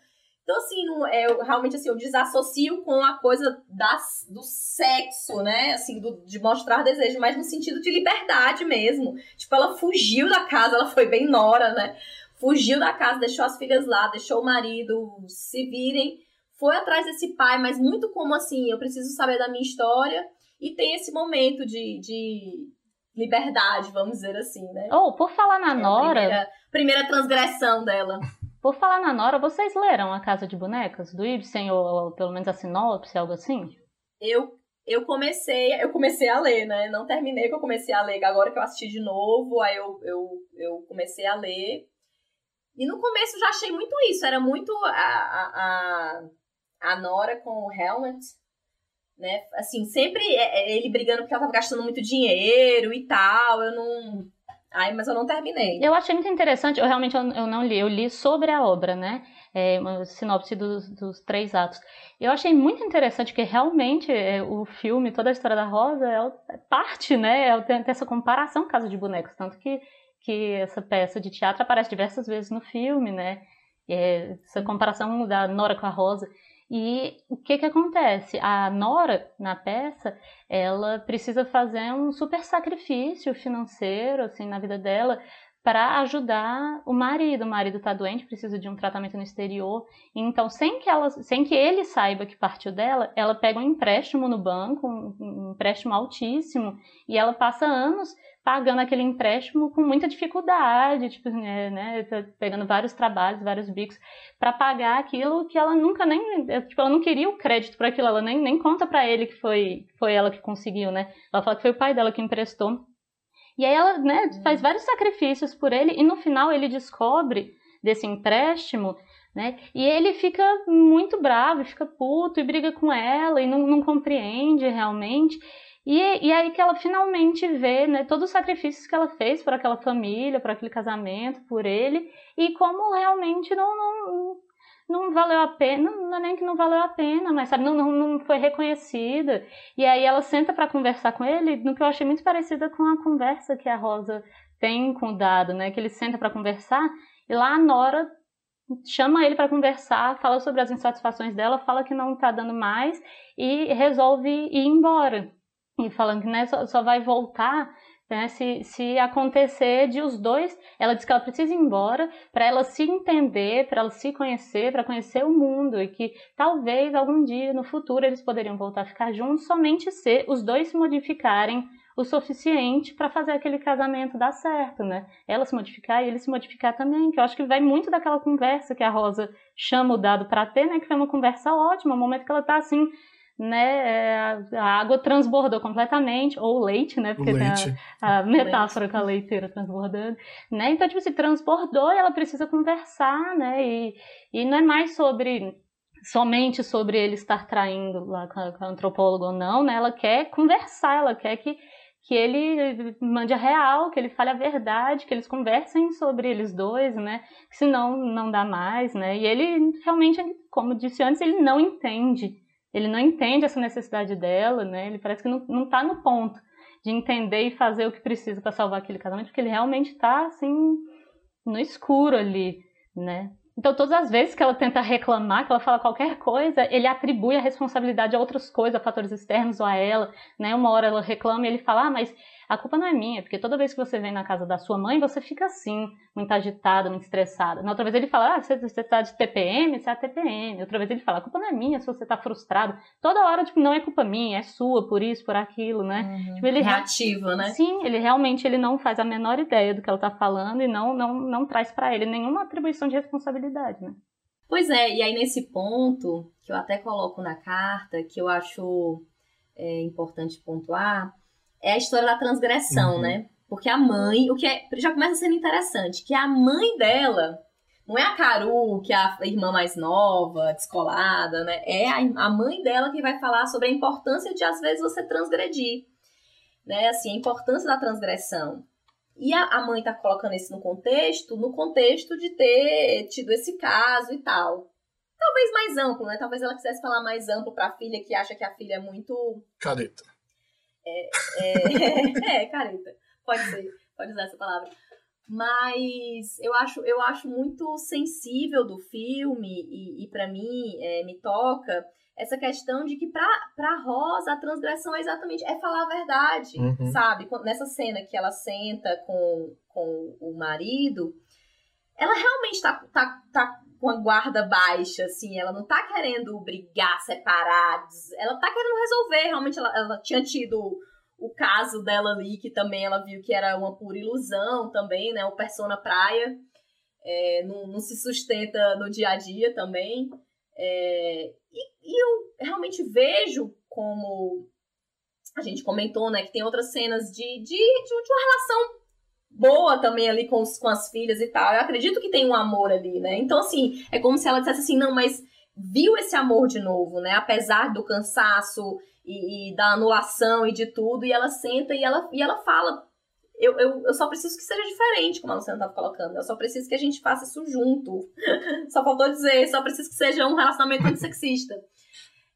Então, assim, não, é, eu, realmente, assim, eu desassocio com a coisa das, do sexo, né? Assim, do, de mostrar desejo, mas no sentido de liberdade mesmo. Tipo, ela fugiu da casa, ela foi bem nora, né? Fugiu da casa, deixou as filhas lá, deixou o marido se virem, foi atrás desse pai, mas muito como assim, eu preciso saber da minha história, e tem esse momento de, de liberdade, vamos dizer assim, né? Ou, por falar na É Nora, primeira, primeira transgressão dela. Por falar na Nora, vocês leram A Casa de Bonecas, do Ibsen, ou, pelo menos a sinopse, algo assim? eu eu comecei eu comecei a ler, né? Não terminei que eu comecei a ler. Agora que eu assisti de novo, aí eu, eu, eu comecei a ler. E no começo eu já achei muito isso. Era muito a, a, a, a Nora com o Helmet, né? Assim, sempre é- é ele brigando porque ela tava gastando muito dinheiro e tal. Eu não... Ai, mas eu não terminei. Eu achei muito interessante, eu realmente eu, eu não li, eu li sobre a obra, né? É, uma sinopse dos, dos três atos. Eu achei muito interessante que realmente é, o filme, toda a história da Rosa, é, é parte, né? É, tem, tem essa comparação com Casa de Bonecos, tanto que, que essa peça de teatro aparece diversas vezes no filme, né? É, essa comparação da Nora com a Rosa. E o que que acontece? A Nora, na peça, ela precisa fazer um super sacrifício financeiro, assim, na vida dela, para ajudar o marido. O marido está doente, precisa de um tratamento no exterior. Então, sem que, ela, sem que ele saiba que partiu dela, ela pega um empréstimo no banco, um, um empréstimo altíssimo, e ela passa anos pagando aquele empréstimo com muita dificuldade, tipo, né, né, pegando vários trabalhos, vários bicos, para pagar aquilo que ela nunca nem, tipo, ela não queria o crédito para aquilo, ela nem, nem conta para ele que foi, foi ela que conseguiu, né? Ela fala que foi o pai dela que emprestou. E aí ela, né, faz vários sacrifícios por ele e no final ele descobre desse empréstimo, né? E ele fica muito bravo, fica puto e briga com ela e não, não compreende realmente. E, e aí que ela finalmente vê né, todos os sacrifícios que ela fez por aquela família, por aquele casamento, por ele, e como realmente não, não, não valeu a pena, não é nem que não valeu a pena, mas sabe, não, não, não foi reconhecida. E aí ela senta para conversar com ele, no que eu achei muito parecida com a conversa que a Rosa tem com o Dado, né? Que ele senta para conversar e lá a Nora chama ele para conversar, fala sobre as insatisfações dela, fala que não tá dando mais e resolve ir embora. E falando que né, só, só vai voltar né, se, se acontecer de os dois, ela diz que ela precisa ir embora para ela se entender, para ela se conhecer, para conhecer o mundo e que talvez algum dia no futuro eles poderiam voltar a ficar juntos somente se os dois se modificarem o suficiente para fazer aquele casamento dar certo, né? Ela se modificar e ele se modificar também, que eu acho que vai muito daquela conversa que a Rosa chama o dado para ter, né? Que foi uma conversa ótima, um momento que ela tá assim né, a água transbordou completamente, ou o leite, né, porque leite. tem a, a metáfora com a leiteira transbordando, né, então, tipo, se transbordou e ela precisa conversar, né, e, e não é mais sobre, somente sobre ele estar traindo lá com a, com a antropóloga ou não, né, ela quer conversar, ela quer que, que ele mande a real, que ele fale a verdade, que eles conversem sobre eles dois, né, que senão não dá mais, né, e ele realmente, como disse antes, ele não entende, ele não entende essa necessidade dela, né? Ele parece que não, não tá no ponto de entender e fazer o que precisa para salvar aquele casamento, porque ele realmente tá assim no escuro ali, né? Então, todas as vezes que ela tenta reclamar, que ela fala qualquer coisa, ele atribui a responsabilidade a outras coisas, a fatores externos ou a ela, né? Uma hora ela reclama e ele fala, ah, mas a culpa não é minha, porque toda vez que você vem na casa da sua mãe, você fica assim, muito agitada, muito estressada. Na outra vez ele fala, ah, você, você tá de TPM, você é TPM. Outra vez ele fala, a culpa não é minha se você tá frustrado. Toda hora, tipo, não é culpa minha, é sua, por isso, por aquilo, né? Uhum. Tipo, ele Reativa, né? Sim, ele realmente ele não faz a menor ideia do que ela tá falando e não, não, não traz para ele nenhuma atribuição de responsabilidade, né? Pois é, e aí nesse ponto, que eu até coloco na carta, que eu acho é, importante pontuar, é a história da transgressão, Uhum. né? Porque a mãe, o que é, já começa sendo interessante, que a mãe dela não é a Caru, que é a irmã mais nova, descolada, né? É a, a mãe dela que vai falar sobre a importância de, às vezes, você transgredir. Né? Assim, a importância da transgressão. E a, a mãe tá colocando isso no contexto, no contexto de ter tido esse caso e tal. Talvez mais amplo, né? Talvez ela quisesse falar mais amplo pra filha que acha que a filha é muito Careta. É, [laughs] é, careta. Pode ser, pode usar essa palavra. Mas eu acho, eu acho muito sensível do filme e, e para mim é, me toca essa questão de que pra, pra Rosa a transgressão é exatamente é falar a verdade, Uhum. sabe? Nessa cena que ela senta com, com o marido, ela realmente tá, tá, tá com a guarda baixa, assim, ela não tá querendo brigar, separar, des- ela tá querendo resolver, realmente ela, ela tinha tido o caso dela ali, que também ela viu que era uma pura ilusão também, né, o Persona Praia, é, não, não se sustenta no dia a dia também, É, e, e eu realmente vejo como a gente comentou, né, que tem outras cenas de, de, de uma relação boa também ali com, os, com as filhas e tal. Eu acredito que tem um amor ali, né? Então, assim, é como se ela dissesse assim, não, mas viu esse amor de novo, né? Apesar do cansaço e, e da anulação e de tudo, e ela senta e ela, e ela fala. Eu, eu, eu só preciso que seja diferente, como a Luciana estava colocando. Eu só preciso que a gente faça isso junto. [laughs] só faltou dizer, só preciso que seja um relacionamento antissexista.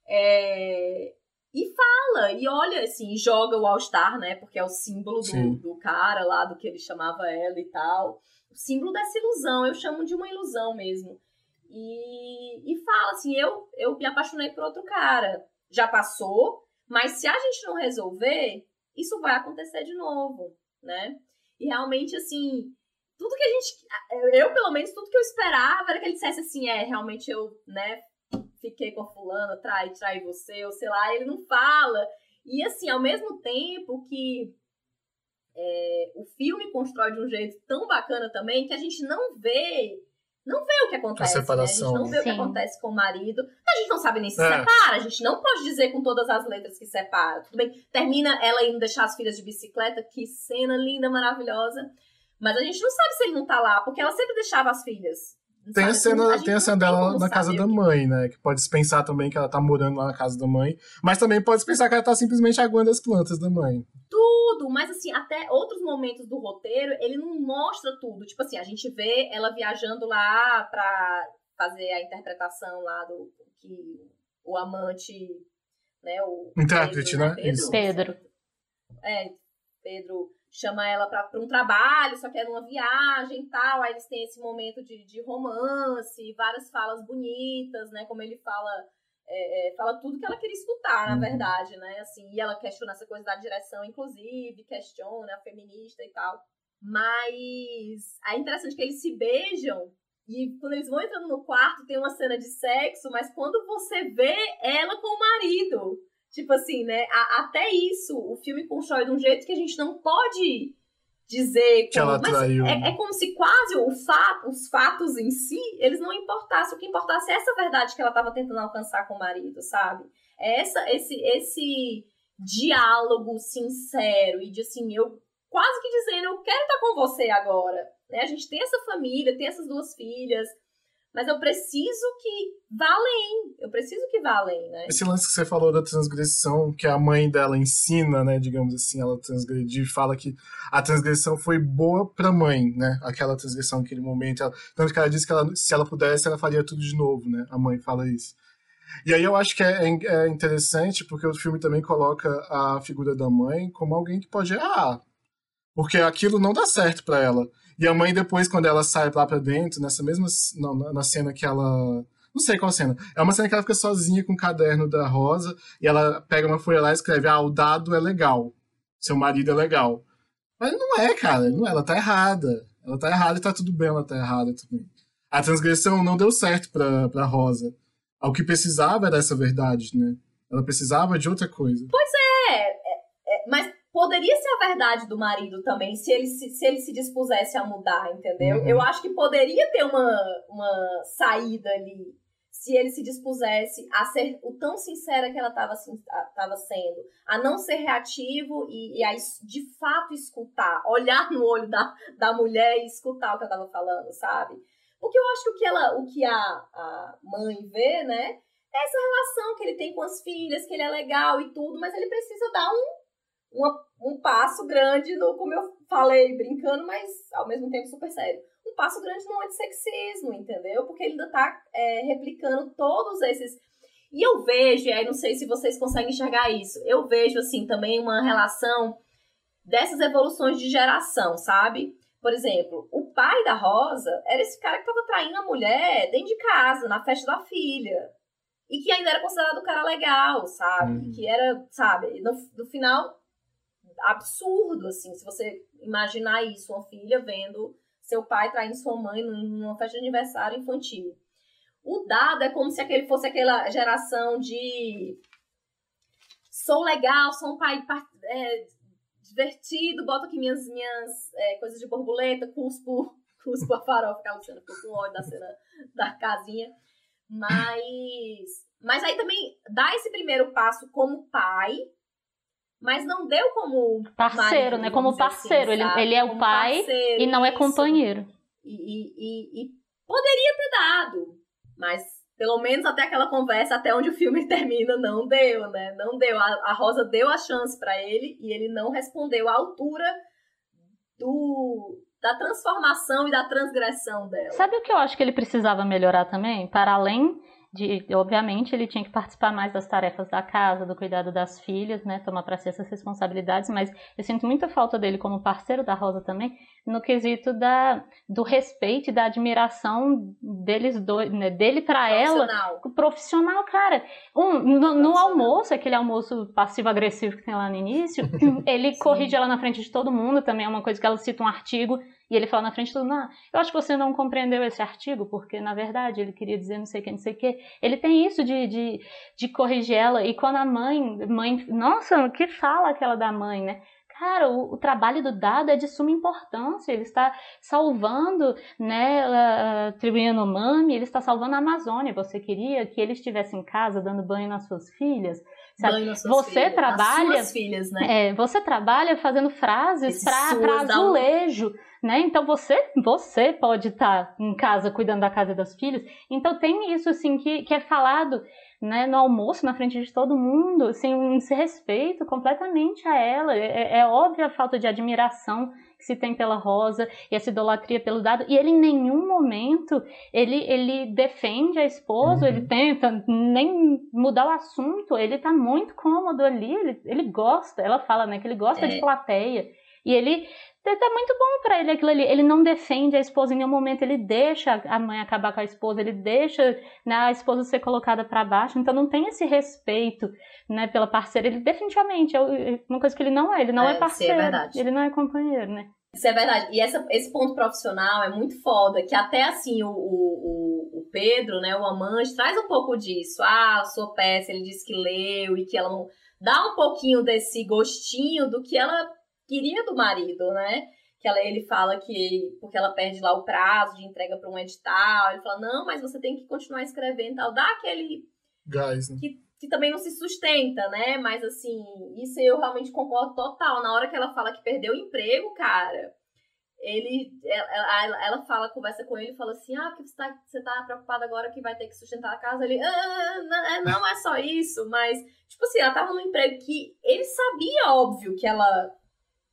É, e fala, e olha, assim, joga o All-Star, né? Porque é o símbolo do, do cara lá, do que ele chamava ela e tal. O símbolo dessa ilusão, eu chamo de uma ilusão mesmo. E, e fala assim, eu, eu me apaixonei por outro cara. Já passou, mas se a gente não resolver, isso vai acontecer de novo, né? E realmente, assim, tudo que a gente. Eu, pelo menos, tudo que eu esperava era que ele dissesse assim: é, realmente eu, né, fiquei com a fulana, trai, trai você, ou sei lá, ele não fala. E assim, ao mesmo tempo que é, o filme constrói de um jeito tão bacana também que a gente não vê. Não vê o que acontece, né? A gente separação, não vê o que Sim. acontece com o marido. A gente não sabe nem se É. separa. A gente não pode dizer com todas as letras que separa. Tudo bem, termina ela indo deixar as filhas de bicicleta. Que cena linda, maravilhosa. Mas a gente não sabe se ele não tá lá, porque ela sempre deixava as filhas. Tem a cena, tem a cena dela na casa da mãe, né? Que pode se pensar também que ela tá morando lá na casa da mãe. Mas também pode se pensar que ela tá simplesmente aguando as plantas da mãe. tudo, mas assim, até outros momentos do roteiro, ele não mostra tudo. Tipo assim, a gente vê ela viajando lá pra fazer a interpretação lá do que o amante, né, o Intérprete, Pedro, né? Pedro? Isso. Pedro. É, Pedro chama ela pra, pra um trabalho, só que é numa viagem e tal, aí eles têm esse momento de, de romance, várias falas bonitas, né, como ele fala é, é, fala tudo que ela queria escutar, na Uhum. verdade, né? Assim, e ela questiona essa coisa da direção, inclusive, questiona a feminista e tal. Mas é interessante que eles se beijam e quando eles vão entrando no quarto tem uma cena de sexo, mas quando você vê ela com o marido, tipo assim, né? a- até isso, o filme constrói de um jeito que a gente não pode dizer Que ela traiu. é, é como se quase o fato, os fatos em si, eles não importassem. O que importasse é essa verdade que ela estava tentando alcançar com o marido, sabe? É essa, esse, esse diálogo sincero e de assim, eu quase que dizendo, eu quero estar com você agora. Né? A gente tem essa família, tem essas duas filhas, mas eu preciso que vá além. Eu preciso que vá além, né? Esse lance que você falou da transgressão, que a mãe dela ensina, né, digamos assim, ela transgredir, fala que a transgressão foi boa pra mãe, né, aquela transgressão naquele momento. Ela, tanto que ela disse que ela, se ela pudesse, ela faria tudo de novo, né, a mãe fala isso. E aí eu acho que é, é- é interessante, porque o filme também coloca a figura da mãe como alguém que pode, ah, Porque aquilo não dá certo para ela. E a mãe, depois, quando ela sai lá pra dentro, nessa mesma. Não, na cena que ela. Não sei qual cena. É uma cena que ela fica sozinha com o caderno da Rosa e ela pega uma folha lá e escreve: Ah, o dado é legal. Seu marido é legal. Mas não é, cara. Não é, ela tá errada. Ela tá errada e tá tudo bem, ela tá errada também. A transgressão não deu certo pra, pra Rosa. O que precisava era essa verdade, né? Ela precisava de outra coisa. Pois é, poderia ser a verdade do marido também, se ele se, se, ele se dispusesse a mudar, entendeu? Uhum. Eu acho que poderia ter uma, uma saída ali, se ele se dispusesse a ser o tão sincera que ela estava sendo, a não ser reativo e, e a de fato escutar, olhar no olho da, da mulher e escutar o que ela estava falando, sabe? Porque eu acho que o que, ela, o que a, a mãe vê, né, é essa relação que ele tem com as filhas, que ele é legal e tudo, mas ele precisa dar um, uma, um passo grande no, como eu falei, brincando, mas ao mesmo tempo super sério. Um passo grande no antissexismo, entendeu? Porque ele ainda tá é, replicando todos esses. E eu vejo, e aí não sei se vocês conseguem enxergar isso, eu vejo, assim, também uma relação dessas evoluções de geração, sabe? Por exemplo, o pai da Rosa era esse cara que estava traindo a mulher dentro de casa, na festa da filha. E que ainda era considerado um cara legal, sabe? Uhum. Que era, sabe, no, no final, absurdo, assim, se você imaginar isso, uma filha vendo seu pai traindo sua mãe numa festa de aniversário infantil. O dado é como se aquele fosse aquela geração de sou legal, sou um pai é, divertido, boto aqui minhas, minhas é, coisas de borboleta, cuspo, [laughs] cuspo a farofa, que a Luciana ficou com da cena da casinha. Mas, mas aí também dá esse primeiro passo como pai, mas não deu como parceiro, marido, né? Como assim, parceiro. Assim, ele, ele é o pai e não é companheiro. E, e, e, e poderia ter dado, mas pelo menos até aquela conversa, até onde o filme [laughs] termina, não deu, né? Não deu. A, a Rosa deu a chance para ele e ele não respondeu à altura do, da transformação e da transgressão dela. Sabe o que eu acho que ele precisava melhorar também? Para além de, obviamente, ele tinha que participar mais das tarefas da casa, do cuidado das filhas, né, tomar para si essas responsabilidades, mas eu sinto muita falta dele como parceiro da Rosa também, no quesito da, do respeito e da admiração deles dois, né, dele para ela, profissional, cara. Um, no, no almoço, aquele almoço passivo-agressivo que tem lá no início, [laughs] ele Sim. corrige ela na frente de todo mundo, também é uma coisa que ela cita um artigo e ele fala na frente de todo mundo, ah, eu acho que você não compreendeu esse artigo, porque na verdade ele queria dizer não sei o que, não sei o que. Ele tem isso de, de, de corrigir ela. E quando a mãe, mãe, nossa, que fala aquela da mãe, né? Cara, o, o, trabalho do dado é de suma importância. Ele está salvando né, a, a tribo Yanomami, ele está salvando a Amazônia. Você queria que ele estivesse em casa dando banho nas suas filhas? Sabe? você filhas, trabalha, filhas, né? É, você trabalha fazendo frases para azulejo. Né? Então você você pode estar tá em casa cuidando da casa das filhas. Então tem isso assim que, que é falado né, no almoço, na frente de todo mundo, sem um respeito completamente a ela. É, é óbvia a falta de admiração que se tem pela Rosa e essa idolatria pelo dado. E ele em nenhum momento ele, ele defende a esposa, uhum. ele tenta nem mudar o assunto. Ele tá muito cômodo ali, ele, ele gosta. Ela fala, né, que ele gosta é. de plateia. E ele tá muito bom para ele aquilo ali. Ele não defende a esposa em nenhum momento, ele deixa a mãe acabar com a esposa, ele deixa né, a esposa ser colocada para baixo. Então não tem esse respeito, né, pela parceira. Ele definitivamente é, é uma coisa que ele não é, ele não é, é parceiro, é ele não é companheiro, né? Isso é verdade. E essa, esse ponto profissional é muito foda, que até assim o, o, o Pedro, né, o amante, traz um pouco disso. Ah, a sua peça, ele disse que leu e que ela não dá um pouquinho desse gostinho do que ela queria do marido, né? Que ela, ele fala que porque ela perde lá o prazo de entrega para um edital, ele fala: "Não, mas você tem que continuar escrevendo", tal, dá aquele gás, né? que, que também não se sustenta, né? Mas assim, isso eu realmente concordo total. Na hora que ela fala que perdeu o emprego, cara, ele ela, ela, ela fala, conversa com ele e fala assim: "Ah, que você tá, você tá preocupada agora que vai ter que sustentar a casa?" Ele: ah, não, é, não é só isso, mas tipo assim, ela tava num emprego que ele sabia, óbvio, que ela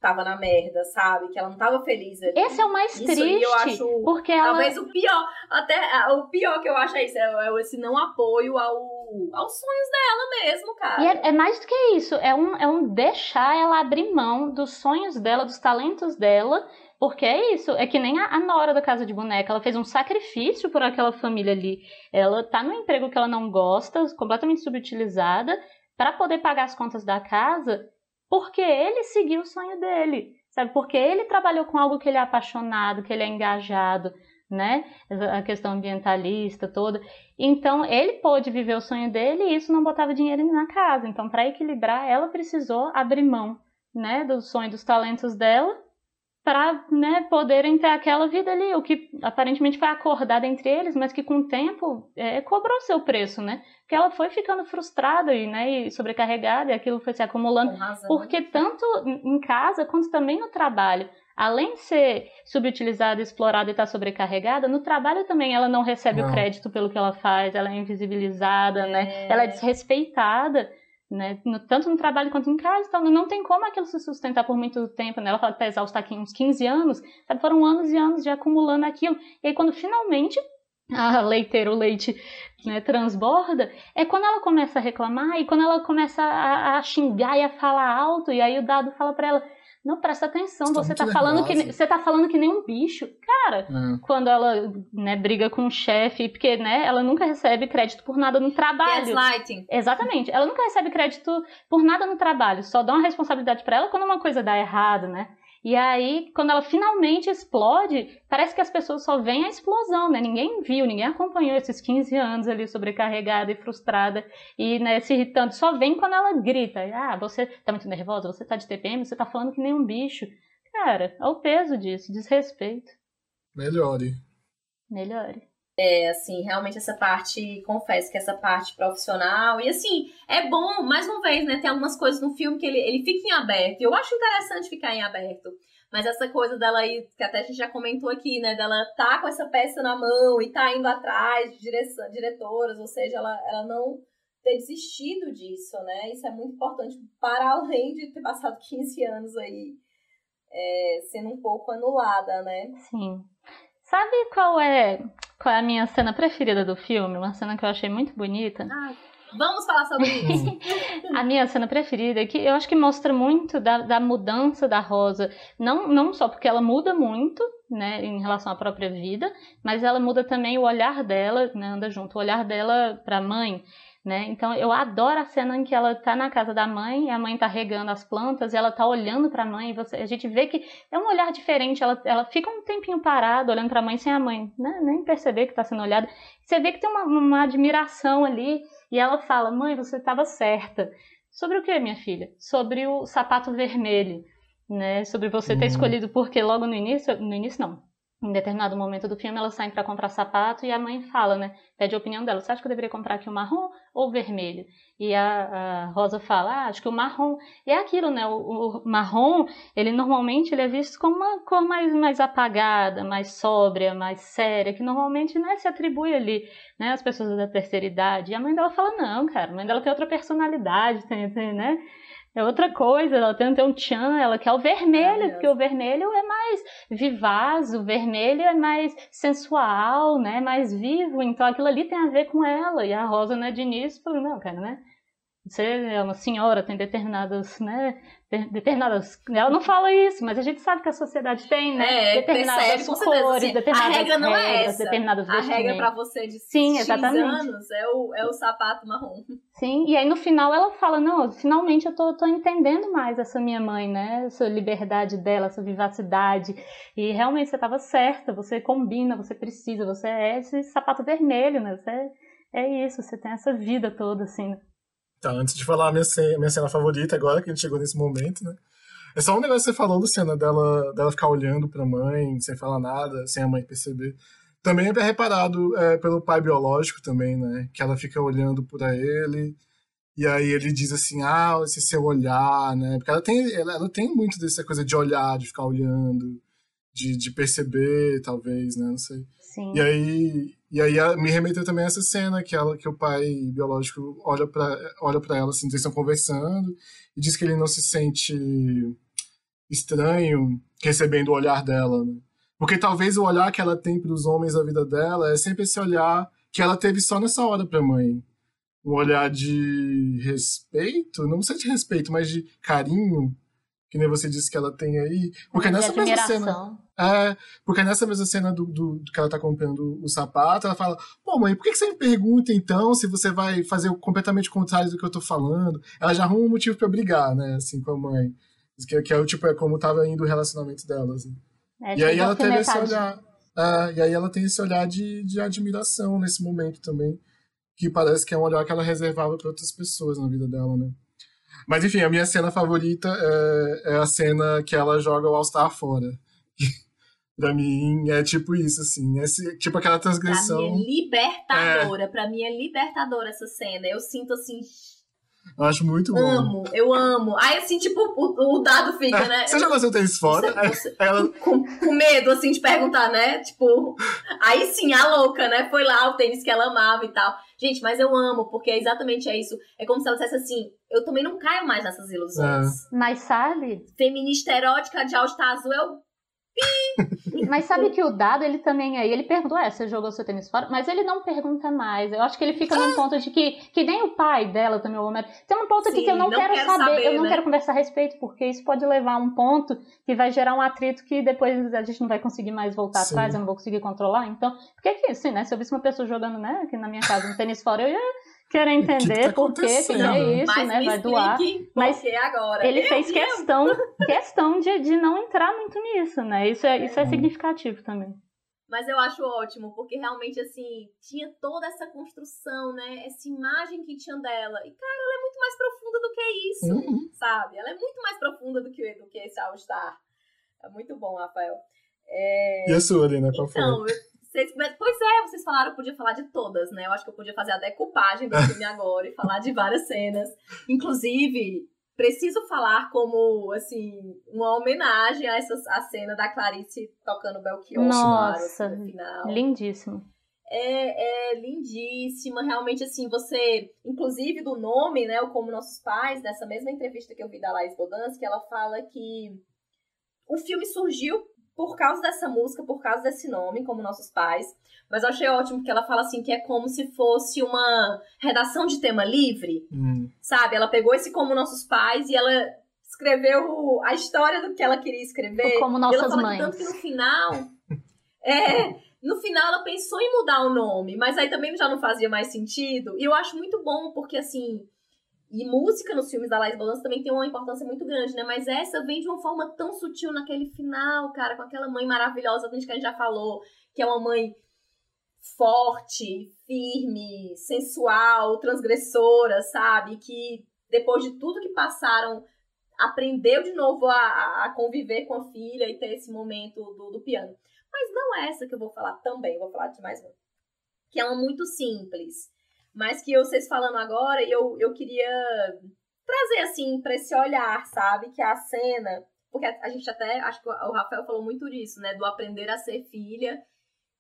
tava na merda, sabe? Que ela não tava feliz ali. Esse é o mais Isso triste, eu acho porque ela... Talvez o pior, até o pior que eu acho é isso, é, é esse não apoio ao, aos sonhos dela mesmo, cara. E é, é, mais do que isso, é um, é um deixar ela abrir mão dos sonhos dela, dos talentos dela, porque é isso, é que nem a, a Nora da Casa de Boneca, ela fez um sacrifício por aquela família ali. Ela tá no emprego que ela não gosta, completamente subutilizada, para poder pagar as contas da casa, porque ele seguiu o sonho dele, sabe? Porque ele trabalhou com algo que ele é apaixonado, que ele é engajado, né? A questão ambientalista toda. Então, ele pôde viver o sonho dele e isso não botava dinheiro na casa. Então, para equilibrar, ela precisou abrir mão, né, do sonho, dos talentos dela para né, poderem ter aquela vida ali, o que aparentemente foi acordado entre eles, mas que com o tempo é, cobrou seu preço, né? Porque ela foi ficando frustrada e, né, e sobrecarregada, e aquilo foi se acumulando, razão, porque né? tanto em casa quanto também no trabalho, além de ser subutilizada, explorada e estar tá sobrecarregada, no trabalho também ela não recebe Não. o crédito pelo que ela faz, ela é invisibilizada, né? É. Ela é desrespeitada né? No- tanto no trabalho quanto em casa, então não tem como aquilo se sustentar por muito tempo, né? Ela fala que tá exausta aqui uns 15 anos, sabe? Foram anos e anos de acumulando aquilo. E aí quando finalmente a leiteira, o leite, né, transborda, é quando ela começa a reclamar e quando ela começa a, a xingar e a falar alto, e aí o dado fala pra ela, não, presta atenção, Você tá você tá falando que nervosa." você tá falando que nem um bicho. Cara, É. quando ela, né, briga com o chefe, porque, né, ela nunca recebe crédito por nada no trabalho. Gaslighting. Exatamente. Ela nunca recebe crédito por nada no trabalho, só dá uma responsabilidade pra ela quando uma coisa dá errado, né? E aí, quando ela finalmente explode, parece que as pessoas só veem a explosão, né? Ninguém viu, ninguém acompanhou esses 15 anos ali sobrecarregada e frustrada e né, se irritando. Só vem quando ela grita. Ah, você tá muito nervosa, você tá de TPM, você tá falando que nem um bicho. Cara, é o peso disso, desrespeito. Melhore. Melhore. É, assim, realmente essa parte, confesso que essa parte profissional, e assim, é bom, mais uma vez, né, tem algumas coisas no filme que ele, ele fica em aberto, eu acho interessante ficar em aberto, mas essa coisa dela aí, que até a gente já comentou aqui, né, dela tá com essa peça na mão e tá indo atrás de direção, diretoras, ou seja, ela, ela não ter desistido disso, né, isso é muito importante, para além de ter passado [laughs] 15 anos aí, é, sendo um pouco anulada, né. Sim. Sabe qual é, qual é a minha cena preferida do filme? Uma cena que eu achei muito bonita. Ai, vamos falar sobre isso. [laughs] A minha cena preferida, é que eu acho que mostra muito da, da mudança da Rosa. Não, não só porque ela muda muito, né, em relação à própria vida, mas ela muda também o olhar dela, né, anda junto, o olhar dela pra mãe. Né? Então eu adoro a cena em que ela tá na casa da mãe, e a mãe tá regando as plantas, e ela tá olhando pra mãe, e você, a gente vê que é um olhar diferente, ela, ela fica um tempinho parada olhando pra mãe sem a mãe, né? nem perceber que tá sendo olhada. Você vê que tem uma, uma admiração ali, e ela fala, mãe, você estava certa. Sobre o que, minha filha? Sobre o sapato vermelho, né? Sobre você ter Uhum. escolhido, porque logo no início, no início não, em determinado momento do filme, elas saem para comprar sapato e a mãe fala, né? Pede a opinião dela. Você acha que eu deveria comprar aqui o marrom ou o vermelho? E a, a Rosa fala, ah, acho que o marrom. E é aquilo, né? O, o marrom, ele normalmente ele é visto como uma cor mais, mais apagada, mais sóbria, mais séria, que normalmente né, se atribui ali, né? As pessoas da terceira idade. E a mãe dela fala, não, cara, a mãe dela tem outra personalidade, tem, tem né? É outra coisa, ela tem, tem um tchan, ela quer o vermelho, porque o vermelho é mais vivaz, o vermelho é mais sensual, né? Mais vivo, então aquilo ali tem a ver com ela. E a Rosa, né, de início, falou, não, cara, né? Você é uma senhora, tem determinadas, né? de- Determinadas. Ela não fala isso, mas a gente sabe que a sociedade tem, né? É, determinadas percebe, com certeza, cores, assim, determinadas a regra não é regras, essa. determinadas A regra pra você de Sim, exatamente. anos é o, é o sapato marrom. Sim, e aí no final ela fala, não, finalmente eu tô, tô entendendo mais essa minha mãe, né? Essa liberdade dela, essa vivacidade. E realmente você estava certa, você combina, você precisa, você é esse sapato vermelho, né? Você é, é isso, você tem essa vida toda, assim. Tá, antes de falar a minha cena, minha cena favorita, agora que a gente chegou nesse momento, né? É só um negócio que você falou, Luciana, dela, dela ficar olhando pra mãe, sem falar nada, sem a mãe perceber. Também é reparado é, pelo pai biológico também, né? Que ela fica olhando pra ele, e aí ele diz assim, ah, esse seu olhar, né? Porque ela tem, ela, ela tem muito dessa coisa de olhar, de ficar olhando, de, de perceber, talvez, né? Não sei. Sim. E aí, e aí me remeteu também a essa cena que, ela, que o pai biológico olha pra olha pra ela, assim, eles estão conversando, e diz que ele não se sente estranho recebendo o olhar dela, né? Porque talvez o olhar que ela tem para os homens da vida dela é sempre esse olhar que ela teve só nessa hora para a mãe. Um olhar de respeito, não sei de respeito, mas de carinho, que nem você disse que ela tem aí. Porque nessa mesma cena. É, porque nessa mesma cena do, do, do que ela tá comprando o sapato, ela fala: Pô, mãe, por que que você me pergunta então se você vai fazer o completamente contrário do que eu tô falando? Ela já arruma um motivo pra brigar, né, assim, com a mãe. Que, que é o tipo, é como tava indo o relacionamento dela, assim. É, E aí tipo, ela teve esse olhar. é, e aí ela tem esse olhar de, de admiração nesse momento também. Que parece que é um olhar que ela reservava para outras pessoas na vida dela, né? Mas enfim, a minha cena favorita é, é a cena que ela joga o All-Star fora. [laughs] pra mim é tipo isso, assim. Esse, tipo aquela Pra transgressão. mim é libertadora. Pra mim é libertadora essa cena. Eu sinto assim, Eu acho muito bom. amo, eu amo. Aí assim, tipo, o, o dado fica, né? Você jogou seu tênis fora? Você- você- Aí ela, com, com medo, assim, de perguntar, né? Tipo, aí sim, a louca, né? Foi lá o tênis que ela amava e tal. Gente, mas eu amo, porque é exatamente é isso. É como se ela dissesse assim: eu também não caio mais nessas ilusões. Mas sabe, Feminista erótica de all-star azul, eu. Mas sabe que o dado, ele também aí, ele perguntou, é, você jogou seu tênis fora? Mas ele não pergunta mais. Eu acho que ele fica num ponto de que, que nem o pai dela também, o Homero. Tem um ponto aqui Sim, que eu não, não quero, quero saber, saber, eu não né? quero conversar a respeito, porque isso pode levar a um ponto que vai gerar um atrito que depois a gente não vai conseguir mais voltar Sim. atrás, eu não vou conseguir controlar. Então, porque que assim, né? Se eu visse uma pessoa jogando, né, aqui na minha casa um tênis fora, eu ia querer entender tá por quê, que acontecendo? é isso, Mas né? me Vai doar. Mas que agora. Ele Eu- fez eu- questão, questão de, de não entrar muito nisso, né? Isso é, isso é Uhum. significativo também. Mas eu acho ótimo, porque realmente, assim, tinha toda essa construção, né? Essa imagem que tinha dela. E, cara, ela é muito mais profunda do que isso, Uhum. sabe? Ela é muito mais profunda do que, do que esse All-Star. É muito bom, Rafael. É... e a sua ali, né? Qual foi? Então, eu- vocês, mas- pois é, vocês falaram, eu podia falar de todas, né? Eu acho que eu podia fazer a decupagem do [laughs] filme agora e falar de várias cenas. Inclusive, preciso falar como, assim, uma homenagem a essa a cena da Clarice tocando Belchior Nossa, claro, assim, no final. Lindíssimo. É, é lindíssima, realmente, assim, você, inclusive do nome, né, o Como Nossos Pais, nessa mesma entrevista que eu vi da Laís Bodansky, ela fala que o filme surgiu por causa dessa música, por causa desse nome, Como Nossos Pais, mas eu achei ótimo porque ela fala assim que é como se fosse uma redação de tema livre, Hum. sabe? Ela pegou esse Como Nossos Pais e ela escreveu a história do que ela queria escrever. Como E ela nossas fala mães. que tanto que no final. É, no final ela pensou em mudar o nome, mas aí também já não fazia mais sentido. E eu acho muito bom, porque assim. E música nos filmes da Laís Balança também tem uma importância muito grande, né? Mas essa vem de uma forma tão sutil naquele final, cara, com aquela mãe maravilhosa que a gente já falou, que é uma mãe forte, firme, sensual, transgressora, sabe? Que depois de tudo que passaram, aprendeu de novo a, a- conviver com a filha e ter esse momento do, do piano. Mas não é essa que eu vou falar também, vou falar de mais uma. Que é uma muito simples. Mas que eu, vocês falando agora, eu, eu queria trazer assim pra esse olhar, sabe? Que é a cena. Porque a, a gente até, acho que o Rafael falou muito disso, né? Do aprender a ser filha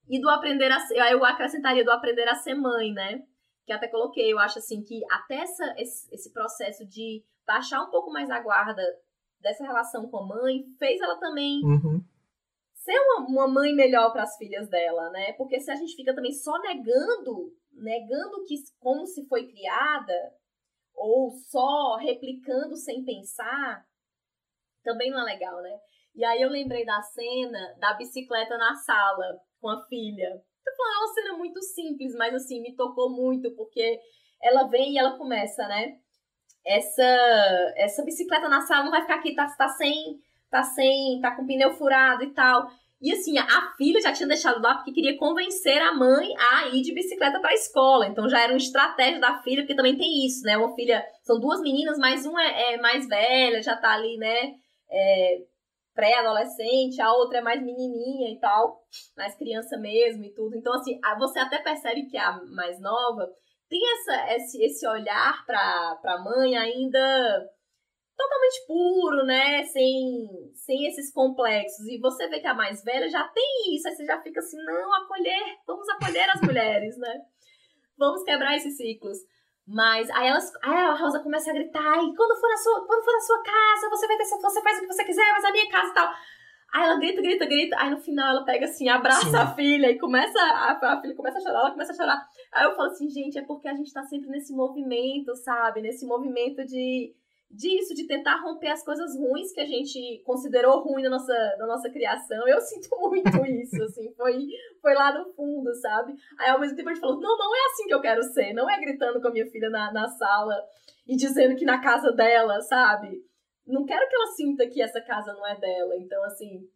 e do aprender a ser. Eu acrescentaria do aprender a ser mãe, né? Que até coloquei, eu acho assim que até essa, esse, esse processo de baixar um pouco mais a guarda dessa relação com a mãe fez ela também Uhum. ser uma, uma mãe melhor para as filhas dela, né? Porque se a gente fica também só negando, negando que como se foi criada, ou só replicando sem pensar, também não é legal, né? E aí eu lembrei da cena da bicicleta na sala com a filha. Tô falando, é uma cena muito simples, mas assim, me tocou muito, porque ela vem e ela começa, né? Essa, essa bicicleta na sala não vai ficar aqui, tá, tá sem tá sem, tá com pneu furado e tal. E assim, a filha já tinha deixado lá porque queria convencer a mãe a ir de bicicleta pra escola. Então já era uma estratégia da filha, porque também tem isso, né? Uma filha, são duas meninas, mas uma é, é mais velha, já tá ali, né? É, pré-adolescente, a outra é mais menininha e tal, mais criança mesmo e tudo. Então, assim, a- você até percebe que a mais nova tem essa, esse, esse olhar pra, pra mãe ainda totalmente puro, né? Sem, sem esses complexos. E você vê que a mais velha já tem isso. Aí você já fica assim, não, acolher, vamos acolher as mulheres, né? Vamos quebrar esses ciclos. Mas aí, elas, aí a Rosa começa a gritar, e quando for na sua, quando for na sua casa, você vai ter, você faz o que você quiser, mas a minha casa e tal. Aí ela grita, grita, grita. Aí no final ela pega assim, abraça Sim. a filha e começa. A, a, filha começa a chorar, ela começa a chorar. Aí eu falo assim, gente, é porque a gente tá sempre nesse movimento, sabe? Nesse movimento de disso, de tentar romper as coisas ruins que a gente considerou ruim na nossa, na nossa criação. Eu [laughs] sinto muito isso, assim, foi, foi lá no fundo, sabe? Aí ao mesmo tempo a gente falou, não, não é assim que eu quero ser, não é gritando com a minha filha na, na sala e dizendo que na casa dela, sabe? não quero que ela sinta que essa casa não é dela. Então, assim,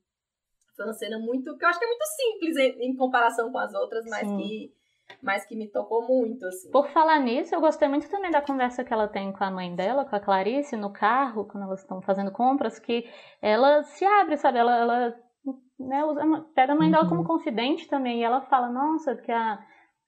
foi uma cena muito. que eu acho que é muito simples em, em comparação com as outras, mas que. Mas que me tocou muito, assim. Por falar nisso, eu gostei muito também da conversa que ela tem com a mãe dela, com a Clarice, no carro, quando elas estão fazendo compras, que ela se abre, sabe? Ela, ela né, usa, pega a mãe dela como uhum. confidente também, e ela fala, nossa, porque a,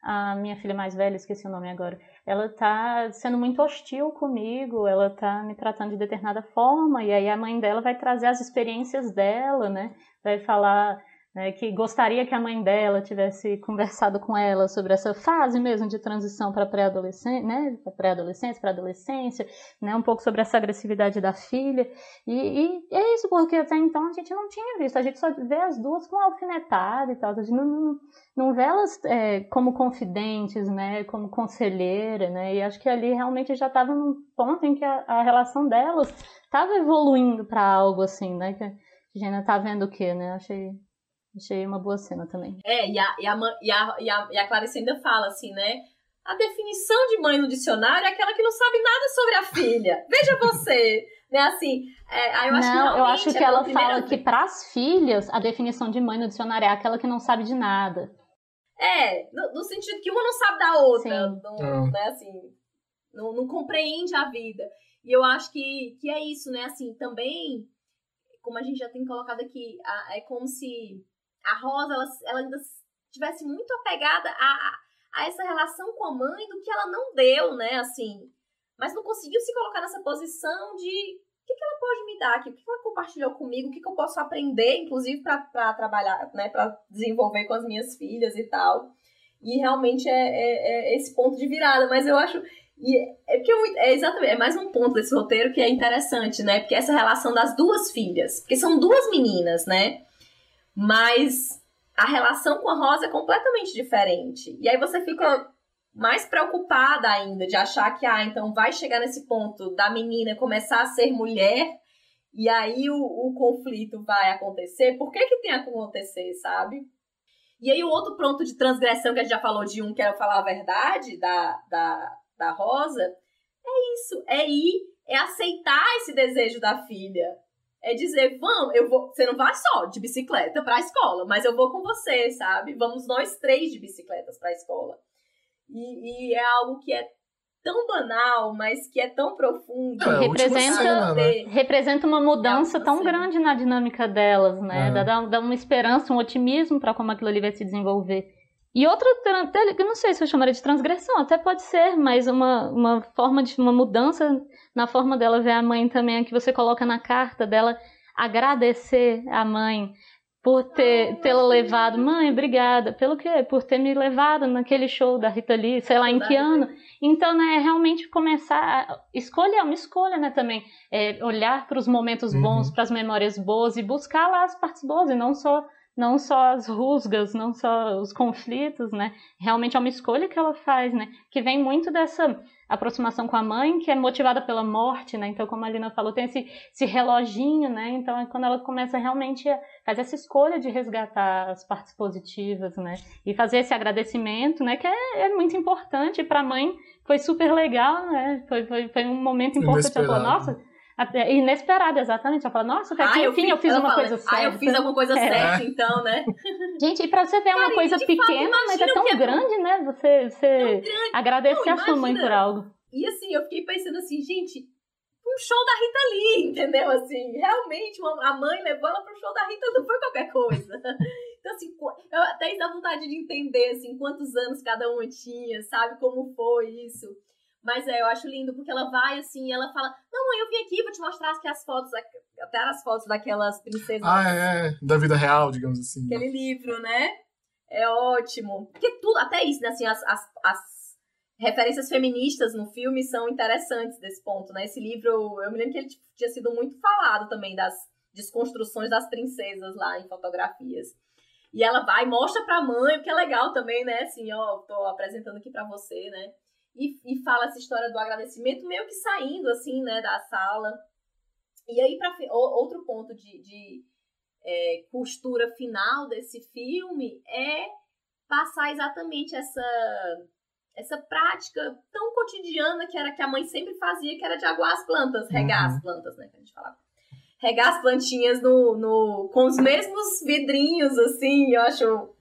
a minha filha mais velha, esqueci o nome agora, ela tá sendo muito hostil comigo, ela tá me tratando de determinada forma, e aí a mãe dela vai trazer as experiências dela, né? Vai falar né, que gostaria que a mãe dela tivesse [laughs] conversado com ela sobre essa fase mesmo de transição para pré-adolescência, né, pré-adolescência, para adolescência, né, um pouco sobre essa agressividade da filha. E, e, é isso, porque até então a gente não tinha visto, a gente só vê as duas com alfinetada e tal, a gente não, não, não vê elas é, como confidentes, né, como conselheira, né, e acho que ali realmente já estava num ponto em que a, a relação delas estava evoluindo para algo assim, né, que a ainda tá vendo o que, né, achei Achei uma boa cena também. É, e a, e a, e a, e a, e a Clarice ainda fala assim, né? A definição de mãe no dicionário é aquela que não sabe nada sobre a filha. [laughs] Veja você, né? Assim, é, eu acho não, que eu acho que ela fala que para as filhas a definição de mãe no dicionário é aquela que não sabe de nada. É, no, no sentido que uma não sabe da outra, não, né? Assim, não, não compreende a vida. E eu acho que, que é isso, né? Assim, também, como a gente já tem colocado aqui, é como se a Rosa, ela, ela ainda tivesse muito apegada a, a essa relação com a mãe do que ela não deu, né, assim. Mas não conseguiu se colocar nessa posição de o que, que ela pode me dar o que, que ela compartilhou comigo, o que, que eu posso aprender, inclusive, para trabalhar, né, para desenvolver com as minhas filhas e tal. E realmente é, é, é esse ponto de virada, mas eu acho e é porque é, é, exatamente, é mais um ponto desse roteiro que é interessante, né? Porque essa relação das duas filhas, porque são duas meninas, né? Mas a relação com a Rosa é completamente diferente. E aí você fica mais preocupada ainda de achar que, ah, então vai chegar nesse ponto da menina começar a ser mulher e aí o, o conflito vai acontecer. Por que que tem a acontecer, sabe? E aí o outro ponto de transgressão que a gente já falou de um, que era falar a verdade, da, da, da Rosa, é isso, é ir, é aceitar esse desejo da filha é dizer, vamos, eu vou, você não vai só de bicicleta para a escola, mas eu vou com você, sabe? Vamos nós três de bicicletas para a escola. E, e, é algo que é tão banal, mas que é tão profundo. É, representa, cena, né? representa uma mudança é tão grande na dinâmica delas, né? É. Dá, dá uma esperança, um otimismo para como aquilo ali vai se desenvolver. E outra, eu não sei se eu chamaria de transgressão, até pode ser, mas uma, uma forma de uma mudança na forma dela ver a mãe também, é que você coloca na carta dela agradecer a mãe por ter tê-la levado. Mãe, obrigada. Pelo quê? Por ter me levado naquele show da Rita Lee, sei lá em que ano. Então, né, é realmente começar a escolher, uma escolha, né, também. É olhar para os momentos bons, uhum. para as memórias boas e buscar lá as partes boas e não só não só as rusgas, não só os conflitos, né? Realmente é uma escolha que ela faz, né? Que vem muito dessa aproximação com a mãe, que é motivada pela morte, né? Então, como a Lina falou, tem esse, esse reloginho, né? Então, é quando ela começa realmente a fazer essa escolha de resgatar as partes positivas, né? E fazer esse agradecimento, né? Que é, é muito importante para a mãe. Foi super legal, né? Foi, foi, foi um momento importante. Ela falou, nossa até, inesperado, exatamente. Ela fala, nossa, até que enfim eu fiz uma fala, coisa certa. Ah, eu fiz alguma coisa é. certa, então, né? [laughs] Gente, e pra você ver Cara, uma coisa pequena, fato, mas é tão é grande, né? Você, você agradecer a sua mãe por algo. E assim, eu fiquei pensando assim, gente, um show da Rita Lee, entendeu? Assim, realmente, uma, a mãe levou ela pro show da Rita, não foi qualquer coisa. [laughs] Então, assim, eu até dá vontade de entender, assim, quantos anos cada uma tinha, sabe? Como foi isso. Mas é, eu acho lindo, porque ela vai assim, ela fala: Não, mãe, eu vim aqui, vou te mostrar aqui as fotos, até as fotos daquelas princesas. Ah, é, é, da vida real, digamos assim. Aquele livro, né? É ótimo. Porque tudo, até isso, né? Assim, as, as, as referências feministas no filme são interessantes desse ponto, né? Esse livro, eu me lembro que ele tinha sido muito falado também das desconstruções das princesas lá em fotografias. E ela vai e mostra pra mãe, o que é legal também, né? Assim, ó, tô apresentando aqui pra você, né? E, e fala essa história do agradecimento meio que saindo, assim, né, da sala. E aí, pra, outro ponto de, de é, costura final desse filme é passar exatamente essa essa prática tão cotidiana que era que a mãe sempre fazia, que era de aguar as plantas, regar uhum. as plantas, né, que a gente falava. Regar as plantinhas no, no, com os mesmos vidrinhos, assim, eu acho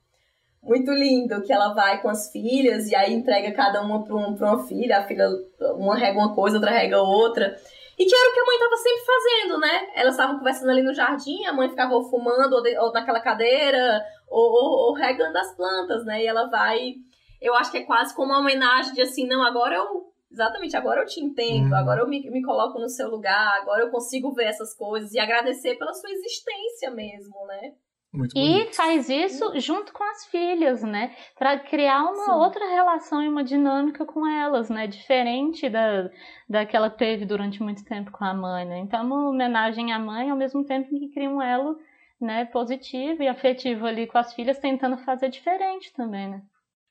muito lindo que ela vai com as filhas e aí entrega cada uma para um, uma filha, a filha, uma rega uma coisa, outra rega outra. E que era o que a mãe estava sempre fazendo, né? Elas estavam conversando ali no jardim, a mãe ficava fumando ou, de, ou naquela cadeira, ou, ou, ou, regando as plantas, né? E ela vai. Eu acho que é quase como uma homenagem de assim, não, agora eu. Exatamente, agora eu te entendo, uhum. agora eu me, me coloco no seu lugar, agora eu consigo ver essas coisas e agradecer pela sua existência mesmo, né? Muito e faz isso junto com as filhas, né? Para criar uma Sim. outra relação e uma dinâmica com elas, né? Diferente da, da que ela teve durante muito tempo com a mãe, né? Então, uma homenagem à mãe, ao mesmo tempo que cria um elo né, positivo e afetivo ali com as filhas, tentando fazer diferente também, né?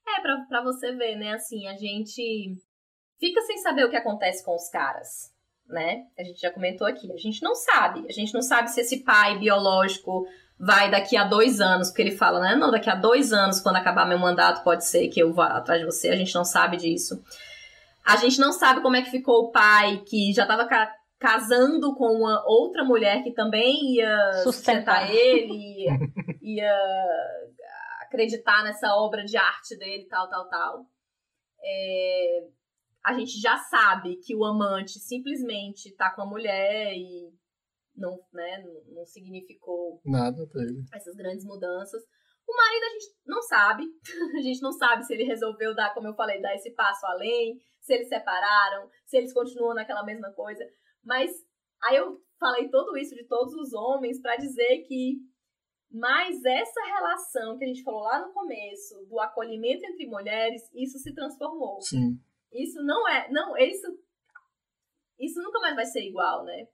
É, pra, pra você ver, né? Assim, a gente fica sem saber o que acontece com os caras, né? A gente já comentou aqui. A gente não sabe. A gente não sabe se esse pai biológico vai daqui a dois anos, porque ele fala, né? Não, daqui a dois anos, quando acabar meu mandato, pode ser que eu vá atrás de você. A gente não sabe disso. A gente não sabe como é que ficou o pai, que já estava ca casando com uma outra mulher que também ia sustentar, ele, ia, [laughs] ia, acreditar nessa obra de arte dele, tal, tal, tal. É, a gente já sabe que o amante simplesmente tá com a mulher e não, né, não, significou nada para ele. Essas grandes mudanças. O marido a gente não sabe. [laughs] a gente não sabe se ele resolveu dar, como eu falei, dar esse passo além, se eles separaram, se eles continuam naquela mesma coisa. Mas aí eu falei tudo isso de todos os homens para dizer que mas essa relação que a gente falou lá no começo do acolhimento entre mulheres, isso se transformou. Sim. Isso não é, não, isso isso nunca mais vai ser igual, né?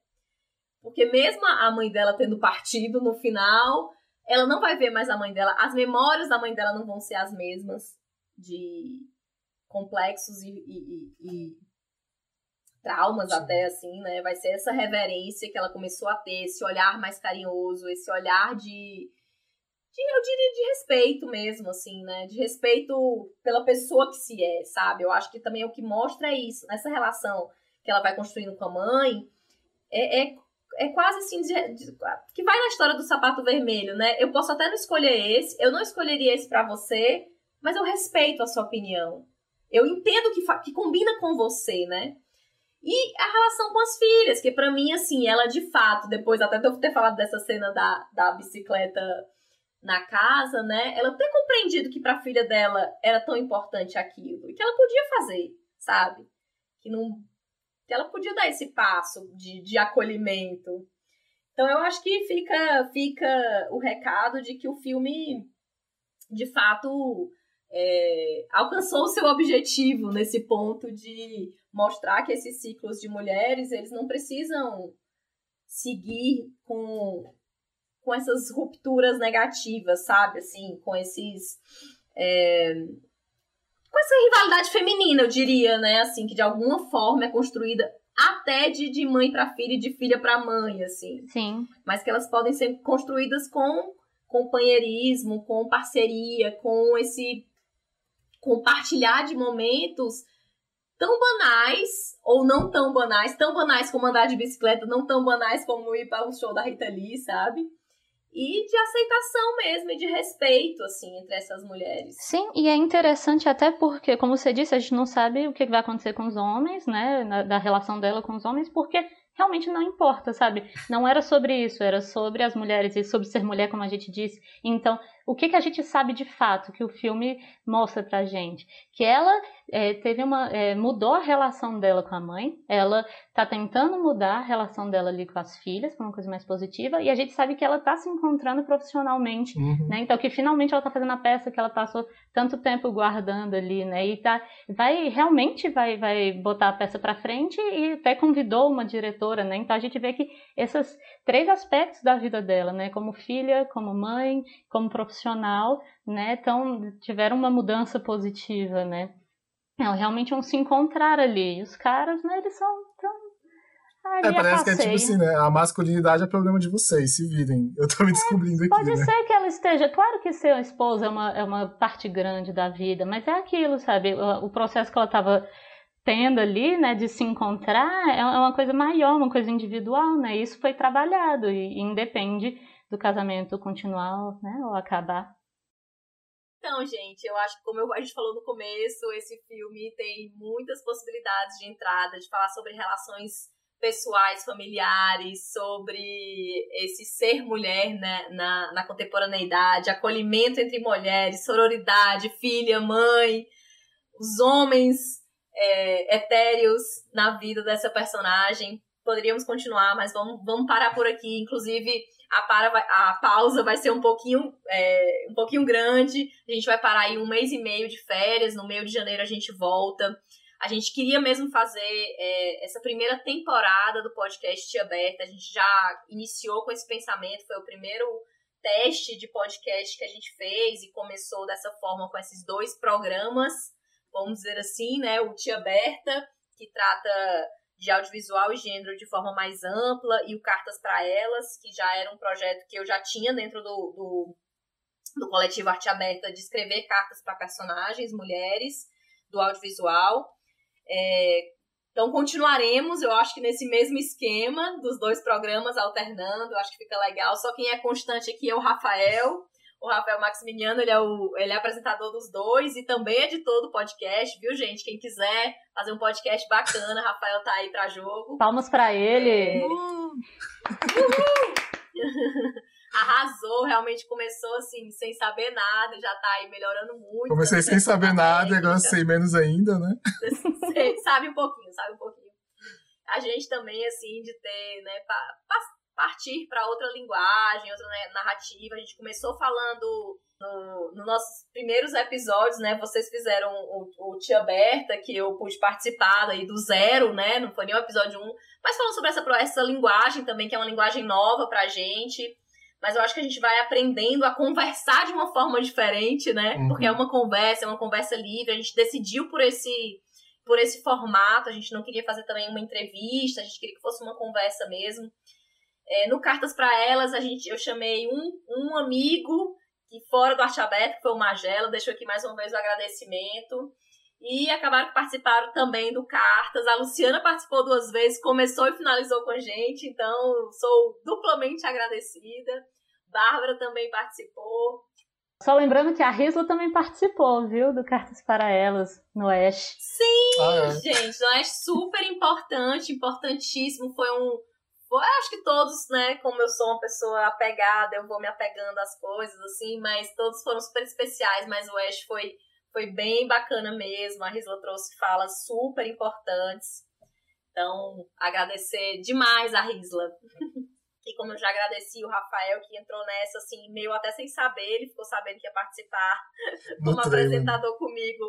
Porque mesmo a mãe dela tendo partido no final, ela não vai ver mais a mãe dela. As memórias da mãe dela não vão ser as mesmas de complexos e, e, e traumas Sim. até assim, né? Vai ser essa reverência que ela começou a ter, esse olhar mais carinhoso, esse olhar de, de eu diria de respeito mesmo, assim, né? De respeito pela pessoa que se é, sabe? Eu acho que também o que mostra é isso, nessa relação que ela vai construindo com a mãe, é, é é quase assim, de, de, que vai na história do sapato vermelho, né? Eu posso até não escolher esse, eu não escolheria esse para você, mas eu respeito a sua opinião. Eu entendo que, que combina com você, né? E a relação com as filhas, que para mim, assim, ela de fato, depois até eu ter falado dessa cena da, da bicicleta na casa, né? Ela ter compreendido que pra filha dela era tão importante aquilo e que ela podia fazer, sabe? Que não que ela podia dar esse passo de, de acolhimento. Então eu acho que fica, fica o recado de que o filme, de fato, é, alcançou o seu objetivo nesse ponto de mostrar que esses ciclos de mulheres eles não precisam seguir com, com essas rupturas negativas, sabe? Assim, com esses. É, essa rivalidade feminina, eu diria, né? Assim, que de alguma forma é construída até de, de mãe para filha e de filha para mãe, assim. Sim. Mas que elas podem ser construídas com companheirismo, com parceria, com esse compartilhar de momentos tão banais ou não tão banais, tão banais como andar de bicicleta, não tão banais como ir para o show da Rita Lee, sabe? E de aceitação mesmo e de respeito assim entre essas mulheres. Sim, e é interessante até porque, como você disse, a gente não sabe o que vai acontecer com os homens, né, da relação dela com os homens, porque realmente não importa, sabe? Não era sobre isso, era sobre as mulheres e sobre ser mulher, como a gente disse. Então, o que, que a gente sabe de fato que o filme mostra pra gente? Que ela é, teve uma. É, mudou a relação dela com a mãe, ela tá tentando mudar a relação dela ali com as filhas, para uma coisa mais positiva, e a gente sabe que ela tá se encontrando profissionalmente, Uhum. né? Então, que finalmente ela tá fazendo a peça que ela passou tanto tempo guardando ali, né? E tá, vai, realmente vai, vai botar a peça pra frente e até convidou uma diretora, né? Então a gente vê que esses três aspectos da vida dela, né? Como filha, como mãe, como profissional, né? Então, tiveram uma mudança positiva, né? É, realmente vão se encontrar ali. E os caras, né, eles são tão. Ali É, a parece que é tipo passeio. assim, né? A masculinidade é problema de vocês, se virem. Eu tô me descobrindo aqui, Pode né? ser que ela esteja. Claro que ser esposa é uma, é uma parte grande da vida, mas é aquilo, sabe? O, o processo que ela estava tendo ali, né, de se encontrar, é é uma coisa maior, uma coisa individual, né? Isso foi trabalhado e, e independe do casamento continuar, né, ou acabar. Então, gente, eu acho que como a gente falou no começo, esse filme tem muitas possibilidades de entrada, de falar sobre relações pessoais, familiares, sobre esse ser mulher né, na, na contemporaneidade, acolhimento entre mulheres, sororidade, filha, mãe, os homens é, etéreos na vida dessa personagem. Poderíamos continuar, mas vamos, vamos parar por aqui. Inclusive, a, para a pausa vai ser um pouquinho, é, um pouquinho grande. A gente vai parar aí um mês e meio de férias. No meio de janeiro a gente volta. A gente queria mesmo fazer é, essa primeira temporada do podcast Aberta. A gente já iniciou com esse pensamento. Foi o primeiro teste de podcast que a gente fez e começou dessa forma com esses dois programas, vamos dizer assim, né? O Tia Aberta, que trata de audiovisual e gênero de forma mais ampla, e o Cartas para Elas, que já era um projeto que eu já tinha dentro do, do, do coletivo Arte Aberta de escrever cartas para personagens, mulheres, do audiovisual. É, então continuaremos, eu acho que nesse mesmo esquema dos dois programas alternando, acho que fica legal. Só quem é constante aqui é o Rafael. O Rafael Maximiliano, ele é, o, ele é apresentador dos dois e também editor do podcast, viu, gente? Quem quiser fazer um podcast bacana, Rafael tá aí pra jogo. Palmas pra ele. É. [laughs] Arrasou, realmente começou assim, sem saber nada, já tá aí melhorando muito. Comecei sem saber nada e agora sei menos ainda, né? Você sabe um pouquinho, sabe um pouquinho. A gente também, assim, de ter, né, pa- pa- partir para outra linguagem, outra né, narrativa. A gente começou falando no, nos nossos primeiros episódios, né? Vocês fizeram o, o Tia Aberta, que eu pude participar aí do zero, né? Não foi nem o episódio 1. Mas falando sobre essa, essa linguagem também, que é uma linguagem nova pra gente. Mas eu acho que a gente vai aprendendo a conversar de uma forma diferente, né? Uhum. Porque é uma conversa, é uma conversa livre. A gente decidiu por esse por esse formato, a gente não queria fazer também uma entrevista, a gente queria que fosse uma conversa mesmo. É, no Cartas para Elas, a gente, eu chamei um, um amigo que fora do Arte Aberta, que foi o Magela, deixou aqui mais uma vez o agradecimento. E acabaram que participaram também do Cartas. A Luciana participou duas vezes, começou e finalizou com a gente, então sou duplamente agradecida. Bárbara também participou. Só lembrando que a Risla também participou, viu, do Cartas para Elas, no Oeste. Sim, Ah, é. gente, não é super importante, importantíssimo. Foi um. Foi, acho que todos, né? Como eu sou uma pessoa apegada, eu vou me apegando às coisas, assim, mas todos foram super especiais. Mas o Ash foi, foi bem bacana mesmo. A Risla trouxe falas super importantes. Então, agradecer demais a Risla. [laughs] E como eu já agradeci o Rafael, que entrou nessa, assim, meio até sem saber, ele ficou sabendo que ia participar como apresentador comigo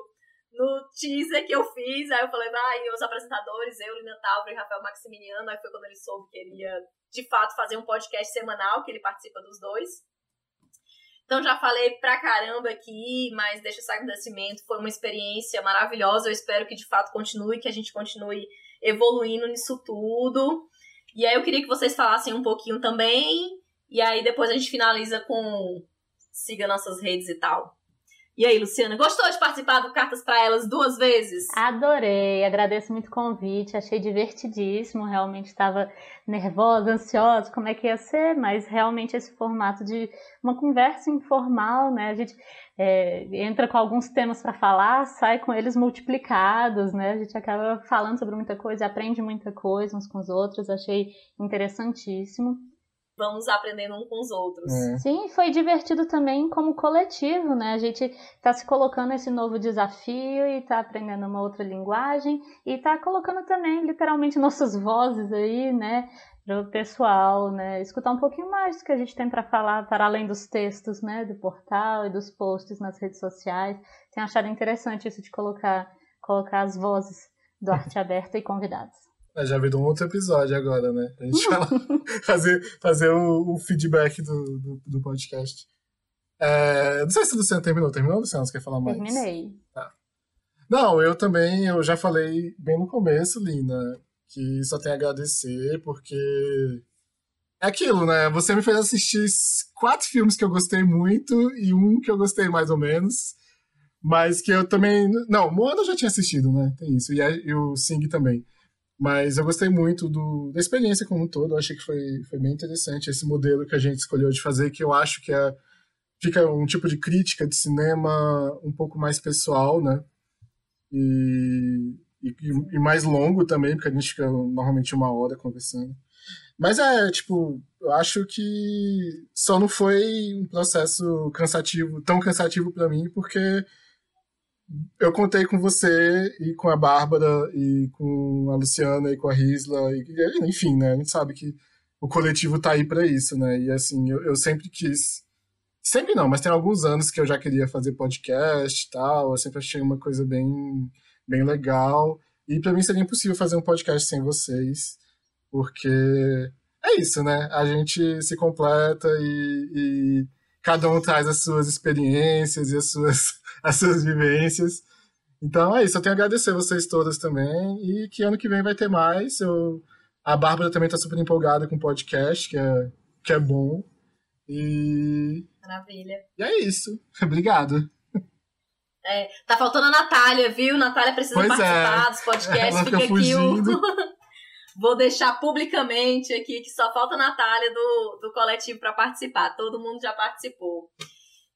no teaser que eu fiz. Aí eu falei, vai, os apresentadores, eu, Lina Távora e Rafael Maximiliano. Aí foi quando ele soube que ele ia, de fato, fazer um podcast semanal, que ele participa dos dois. Então já falei pra caramba aqui, mas deixa esse agradecimento. Foi uma experiência maravilhosa. Eu espero que de fato continue, que a gente continue evoluindo nisso tudo. E aí eu queria que vocês falassem um pouquinho também. E aí depois a gente finaliza com siga nossas redes e tal. E aí, Luciana, gostou de participar do Cartas para Elas duas vezes? Adorei, agradeço muito o convite, achei divertidíssimo, realmente estava nervosa, ansiosa, como é que ia ser, mas realmente esse formato de uma conversa informal, né? A gente é, entra com alguns temas para falar, sai com eles multiplicados, né? A gente acaba falando sobre muita coisa, aprende muita coisa uns com os outros, achei interessantíssimo vamos aprendendo um com os outros. É. Sim, foi divertido também como coletivo, né? A gente está se colocando esse novo desafio e está aprendendo uma outra linguagem e está colocando também, literalmente, nossas vozes aí, né? Para o pessoal, né? Escutar um pouquinho mais do que a gente tem para falar, para além dos textos, né? Do portal e dos posts nas redes sociais. Tenho achado interessante isso de colocar, colocar as vozes do Arte [laughs] Aberta e convidados. Já virou um outro episódio agora, né? A gente fala, [laughs] fazer, fazer o, o feedback do, do, do podcast. É, não sei se o Luciano terminou. Terminou, Luciano? Você quer falar mais? Terminei. Tá. Não, eu também, eu já falei bem no começo, Lina, que só tenho a agradecer, porque é aquilo, né? Você me fez assistir quatro filmes que eu gostei muito e um que eu gostei mais ou menos. Mas que eu também. Não, Moana eu já tinha assistido, né? Tem isso. E, e o Sing também. Mas eu gostei muito do, da experiência como um todo. Eu achei que foi, foi bem interessante esse modelo que a gente escolheu de fazer, que eu acho que é, fica um tipo de crítica de cinema um pouco mais pessoal, né? E, e, e mais longo também, porque a gente fica normalmente uma hora conversando. Mas é, tipo, eu acho que só não foi um processo cansativo, tão cansativo para mim, porque eu contei com você e com a Bárbara e com a Luciana e com a Risla, e, enfim, né? A gente sabe que o coletivo tá aí para isso, né? E assim, eu, eu, sempre quis. Sempre não, mas tem alguns anos que eu já queria fazer podcast e tal. Eu sempre achei uma coisa bem, bem legal. E para mim seria impossível fazer um podcast sem vocês, porque é isso, né? A gente se completa e, e cada um traz as suas experiências e as suas, [laughs] as suas vivências. Então é isso, eu tenho a agradecer vocês todas também e que ano que vem vai ter mais. Eu, a Bárbara também está super empolgada com o podcast, que é, que é bom. E. Maravilha. E é isso. [laughs] Obrigado. É, tá faltando a Natália, viu? Natália precisa pois participar é. dos [laughs] podcasts. Ela fica, fica aqui o. Vou deixar publicamente aqui que só falta a Natália do, do coletivo para participar. Todo mundo já participou.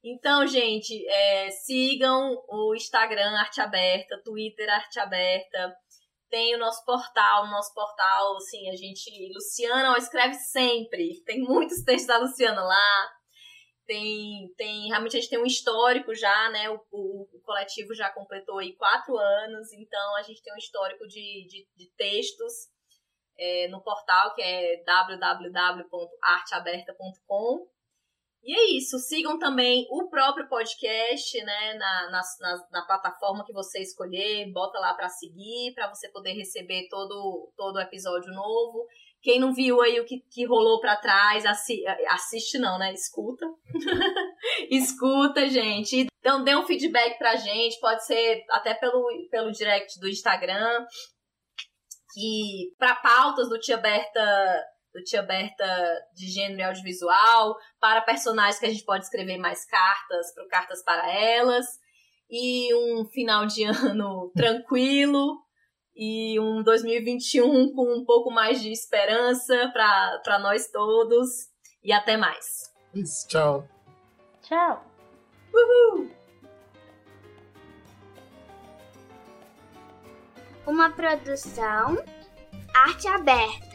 Então, gente, é, sigam o Instagram Arte Aberta, Twitter Arte Aberta. Tem o nosso portal, o nosso portal, assim, a gente. Luciana ó, escreve sempre. Tem muitos textos da Luciana lá. Tem, tem. Realmente a gente tem um histórico já, né? O, o, o coletivo já completou aí quatro anos, então a gente tem um histórico de, de, de textos é, no portal que é www.arteaberta.com. E é isso, sigam também o próprio podcast, né, na, na, na, na plataforma que você escolher, bota lá para seguir, para você poder receber todo todo episódio novo. Quem não viu aí o que, que rolou para trás, assi assiste não, né? Escuta. [laughs] Escuta, gente. Então dê um feedback pra gente, pode ser até pelo, pelo direct do Instagram que para pautas do Tia Berta do Tia Berta de gênero e audiovisual, para personagens que a gente pode escrever mais cartas, para cartas para elas, e um final de [laughs] ano tranquilo e um 2021 com um pouco mais de esperança para nós todos. E até mais. Isso, tchau. Tchau. Uhul. uma produção Arte Aberta.